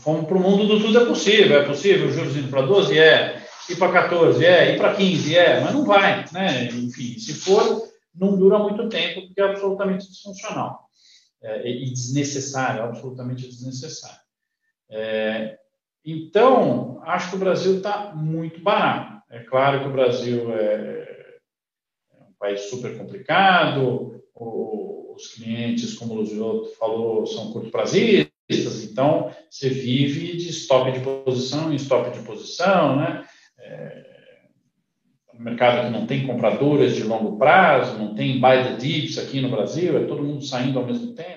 fomos para o mundo do tudo é possível. É possível juros indo para 12? É. Ir para 14? É. Ir para 15? É. Mas não vai. Né? Enfim, se for, não dura muito tempo, porque é absolutamente disfuncional é, e desnecessário, absolutamente desnecessário. É, então, acho que o Brasil está muito barato. É claro que o Brasil é, é um país super complicado, os clientes, como o Luziotto falou, são curto-prazistas, então você vive de stop de posição em stop de posição, né? É, um mercado que não tem compradoras de longo prazo, não tem buy the dips aqui no Brasil, é todo mundo saindo ao mesmo tempo.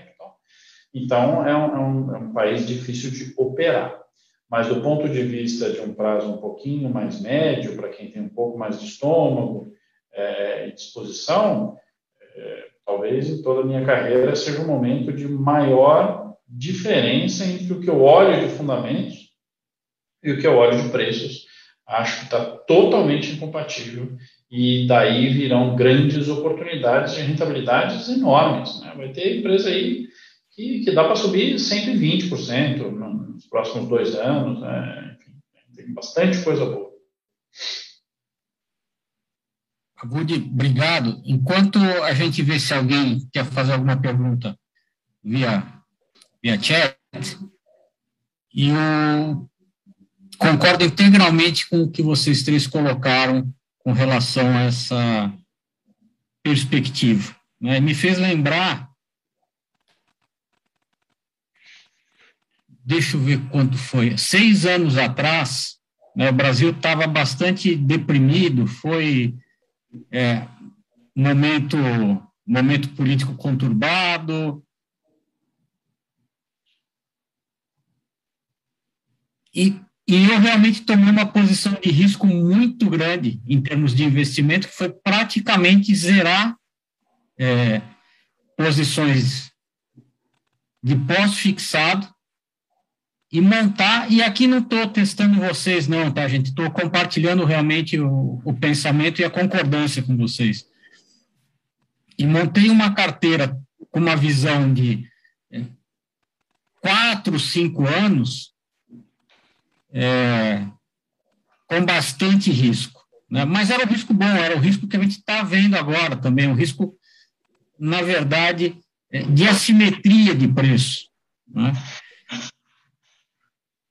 Então, é, um, é, um, é um país difícil de operar. Mas do ponto de vista de um prazo um pouquinho mais médio, para quem tem um pouco mais de estômago é, e disposição, é, talvez em toda a minha carreira seja um momento de maior diferença entre o que eu olho de fundamentos e o que eu olho de preços. Acho que está totalmente incompatível e daí virão grandes oportunidades de rentabilidades enormes. Né? Vai ter empresa aí que, que dá para subir 120% nos próximos dois anos. Né? Tem bastante coisa boa. Abud, obrigado. Enquanto a gente vê se alguém quer fazer alguma pergunta via, via chat, eu concordo integralmente com o que vocês três colocaram com relação a essa perspectiva. Né? Me fez lembrar deixa eu ver quanto foi, seis anos atrás, né, o Brasil estava bastante deprimido, foi é, momento, momento político conturbado, e, e eu realmente tomei uma posição de risco muito grande em termos de investimento, que foi praticamente zerar é, posições de pós-fixado e montar, e aqui não estou testando vocês, não, tá, gente? Estou compartilhando realmente o, o, pensamento e a concordância com vocês. E montei uma carteira com uma visão de é, quatro, cinco anos, é, com bastante risco. Né? Mas era um risco bom, era o risco que a gente está vendo agora também, um risco, na verdade, é, de assimetria de preço. Né?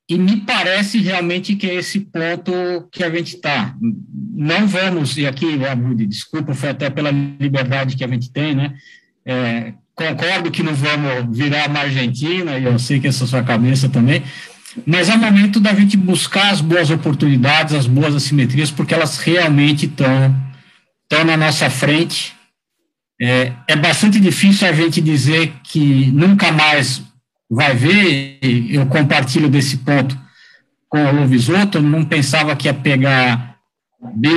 E me parece realmente que é esse ponto que a gente está. Não vamos, e aqui, Abud, desculpa, foi até pela liberdade que a gente tem, né? É, concordo que não vamos virar uma Argentina, e eu sei que essa é a sua cabeça também, mas é momento da gente buscar as boas oportunidades, as boas assimetrias, porque elas realmente estão estão na nossa frente. É, é bastante difícil a gente dizer que nunca mais vai ver, eu compartilho desse ponto com o Lovisotto, não pensava que ia pegar B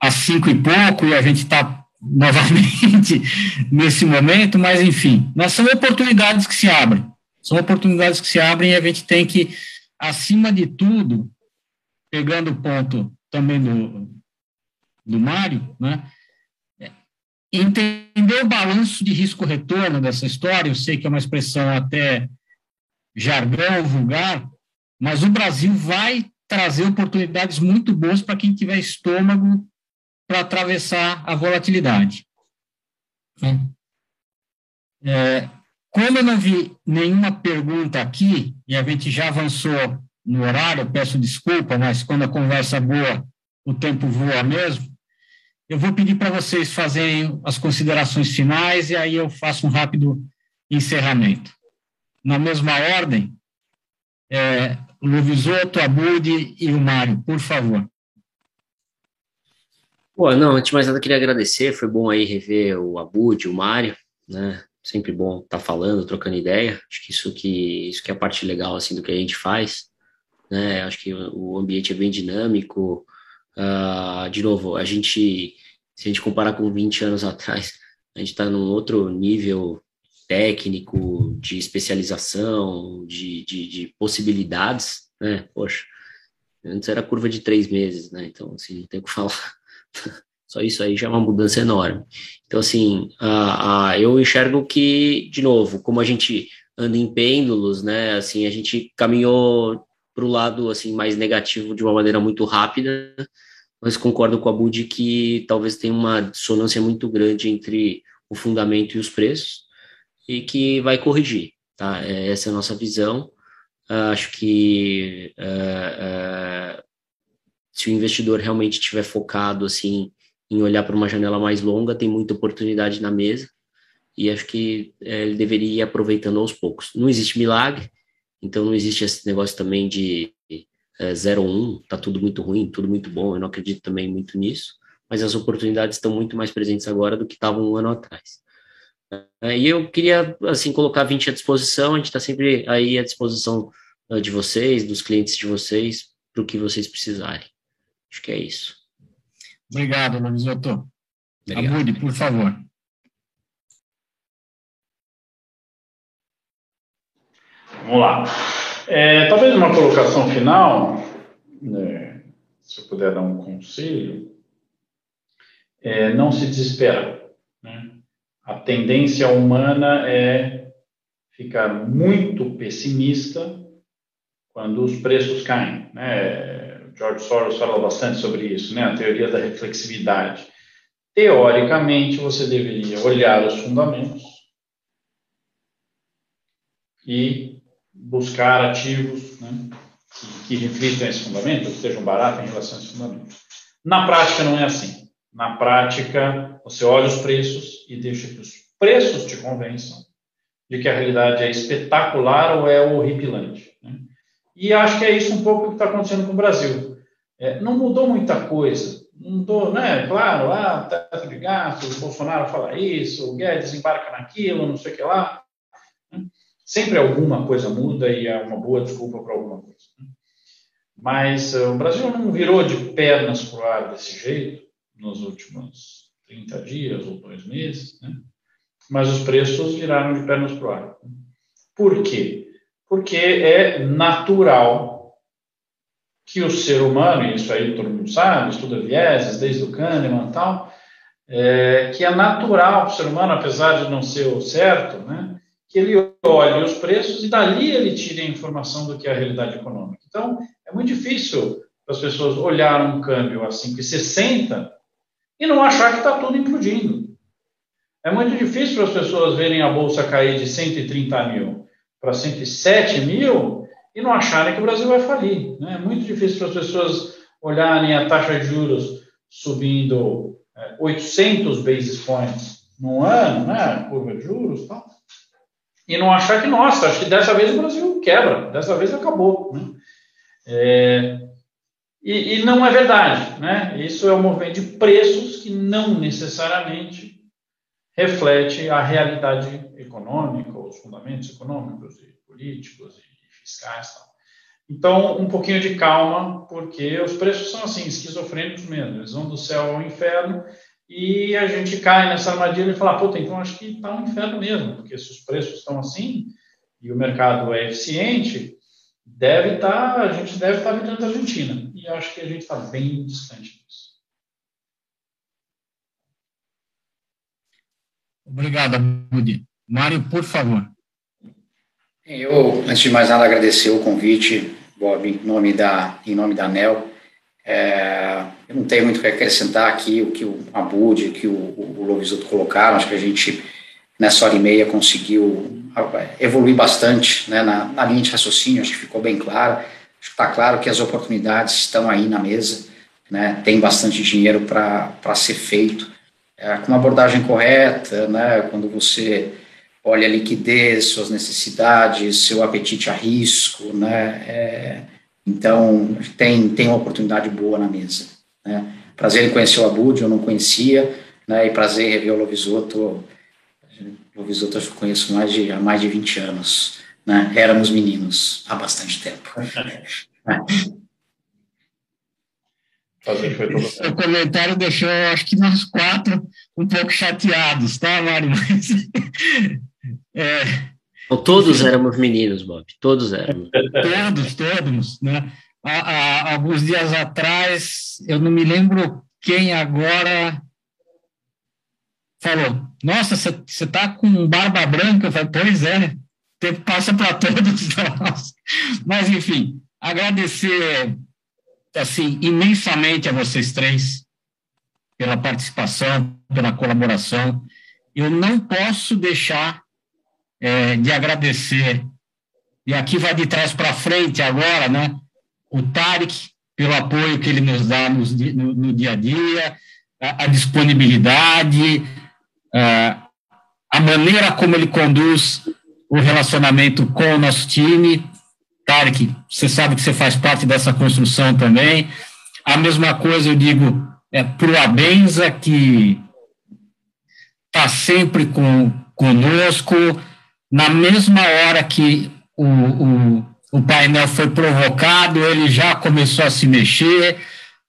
a cinco e pouco, e a gente está novamente nesse momento, mas enfim, mas são oportunidades que se abrem, são oportunidades que se abrem e a gente tem que, acima de tudo, pegando o ponto também do, do Mário, né, entender o balanço de risco-retorno dessa história, eu sei que é uma expressão até jargão, vulgar, mas o Brasil vai trazer oportunidades muito boas para quem tiver estômago para atravessar a volatilidade. É, como eu não vi nenhuma pergunta aqui, e a gente já avançou no horário, peço desculpa, mas quando a conversa é boa, o tempo voa mesmo, eu vou pedir para vocês fazerem as considerações finais e aí eu faço um rápido encerramento. Na mesma ordem, é, Luvisoto, Abud e o Mário, por favor. Pô, não, antes de mais nada, queria agradecer. Foi bom aí rever o Abud, o Mário, né? Sempre bom estar tá falando, trocando ideia. Acho que isso que isso que é a parte legal assim do que a gente faz, né? Acho que o ambiente é bem dinâmico. Uh, de novo, a gente, se a gente comparar com 20 anos atrás, a gente está num outro nível técnico, de especialização, de, de, de possibilidades, né? Poxa, antes era curva de três meses, né? Então, assim, não tem o que falar. Só isso aí já é uma mudança enorme. Então, assim, a, a, eu enxergo que, de novo, como a gente anda em pêndulos, né? Assim, a gente caminhou para o lado assim mais negativo de uma maneira muito rápida, mas concordo com a Budi que talvez tenha uma dissonância muito grande entre o fundamento e os preços e que vai corrigir, tá? É, essa é a nossa visão. Acho que uh, uh, se o investidor realmente estiver focado assim em olhar para uma janela mais longa, tem muita oportunidade na mesa e acho que é, ele deveria ir aproveitando aos poucos. Não existe milagre, então não existe esse negócio também de é, 0 ou 1, um, tá tudo muito ruim, tudo muito bom, eu não acredito também muito nisso, mas as oportunidades estão muito mais presentes agora do que estavam um ano atrás. É, e eu queria, assim, colocar 20 à disposição, a gente está sempre aí à disposição uh, de vocês, dos clientes de vocês, para o que vocês precisarem. Acho que é isso. Obrigado, Luiz Otto. Abud, por favor. Vamos lá. É, talvez uma colocação final, né, se eu puder dar um conselho, é não se desesperar. Né? A tendência humana é ficar muito pessimista quando os preços caem. Né? George Soros fala bastante sobre isso, né? a teoria da reflexividade. Teoricamente, você deveria olhar os fundamentos e buscar ativos né, que, que reflitam esse fundamento, que estejam baratos em relação a esse fundamento. Na prática, não é assim. Na prática, você olha os preços e deixa que os preços te convençam de que a realidade é espetacular ou é horripilante. Né? E acho que é isso um pouco que está acontecendo com o Brasil. É, não mudou muita coisa. Não mudou, né? Claro, ah, teto de gastos, o Bolsonaro fala isso, o Guedes embarca naquilo, não sei o que lá. Sempre alguma coisa muda e é uma boa desculpa para alguma coisa. Né? Mas uh, o Brasil não virou de pernas para o ar desse jeito nos últimos 30 dias ou dois meses, né? mas os preços viraram de pernas para o ar. Por quê? Porque é natural que o ser humano, e isso aí todo mundo sabe, estuda vieses, desde o Kahneman e tal, é, que é natural para o ser humano, apesar de não ser o certo, né, que ele olhe os preços e dali ele tire a informação do que é a realidade econômica. Então, é muito difícil para as pessoas olhar um câmbio assim que 60 e não achar que está tudo implodindo. É muito difícil para as pessoas verem a bolsa cair de 130 mil para 107 mil e não acharem que o Brasil vai falir. Né? É muito difícil para as pessoas olharem a taxa de juros subindo 800 é, basis points no ano, né? curva de juros e tal e não achar que, nossa, acho que dessa vez o Brasil quebra, dessa vez acabou. Né? É, e, e, não é verdade. Né? Isso é um movimento de preços que não necessariamente reflete a realidade econômica, os fundamentos econômicos e políticos e fiscais. Tal. Então, um pouquinho de calma, porque os preços são assim, esquizofrênicos mesmo. Eles vão do céu ao inferno e a gente cai nessa armadilha e fala, puta, então acho que está um inferno mesmo, porque se os preços estão assim e o mercado é eficiente, deve estar, tá, a gente deve estar tá vivendo a Argentina. E acho que a gente está bem distante disso. Obrigado, Budi. Mário, por favor. Eu, antes de mais nada, agradecer o convite, Bob, em nome da, em nome da ANEL. É, eu não tenho muito o que acrescentar aqui, o que o Abud, o que o, o Lovisoto colocaram, acho que a gente, nessa hora e meia, conseguiu evoluir bastante né, na, na linha de raciocínio, acho que ficou bem claro, acho que está claro que as oportunidades estão aí na mesa, né, tem bastante dinheiro para ser feito, é, com uma abordagem correta, né, quando você olha a liquidez, suas necessidades, seu apetite a risco, né, é, então, tem, tem uma oportunidade boa na mesa. Né? prazer em conhecer o Abud, eu não conhecia, né, e prazer em rever o Lovisoto. O Lovisoto eu conheço mais de, há mais de 20 anos, né, éramos meninos há bastante tempo. O comentário deixou, acho que nós quatro, um pouco chateados, tá, Mário? Mas, é, todos éramos meninos, Bob, todos éramos. Todos, todos, né? Há, há, alguns dias atrás, eu não me lembro quem agora falou, nossa, você está com barba branca? Eu falei, pois é, tempo passa para todos nós. Mas, enfim, agradecer assim imensamente a vocês três pela participação, pela colaboração. Eu não posso deixar é, de agradecer, e aqui vai de trás para frente agora, né? O Tarek, pelo apoio que ele nos dá no, no, no dia a dia, a, a disponibilidade, a, a maneira como ele conduz o relacionamento com o nosso time. Tarek, você sabe que você faz parte dessa construção também. A mesma coisa eu digo é, para o Abenza, que está sempre com, conosco. Na mesma hora que o, o, o painel foi provocado, ele já começou a se mexer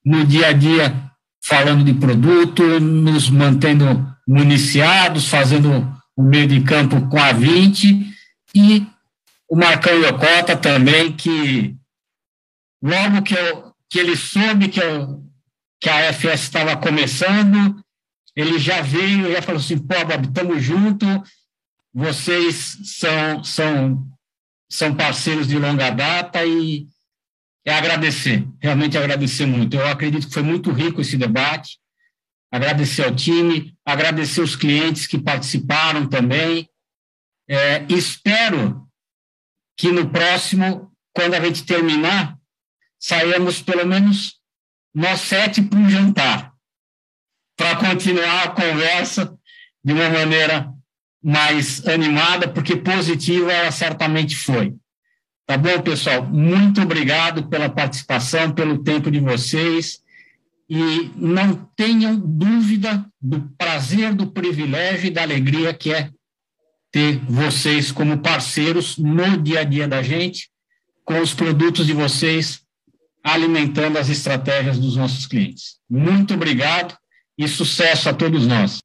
no dia a dia, falando de produto, nos mantendo municiados, fazendo o meio de campo com a 20, e o Marcão Yokota também, que logo que, eu, que ele soube que, eu, que a FS estava começando, ele já veio já falou assim, pô, Bob, estamos juntos, vocês são, são, são parceiros de longa data e é agradecer, realmente agradecer muito. Eu acredito que foi muito rico esse debate, agradecer ao time, agradecer os clientes que participaram também. É, espero que no próximo, quando a gente terminar, saímos pelo menos nós sete para um jantar, para continuar a conversa de uma maneira mais animada, porque positiva ela certamente foi. Tá bom, pessoal? Muito obrigado pela participação, pelo tempo de vocês. E não tenham dúvida do prazer, do privilégio e da alegria que é ter vocês como parceiros no dia a dia da gente, com os produtos de vocês alimentando as estratégias dos nossos clientes. Muito obrigado e sucesso a todos nós.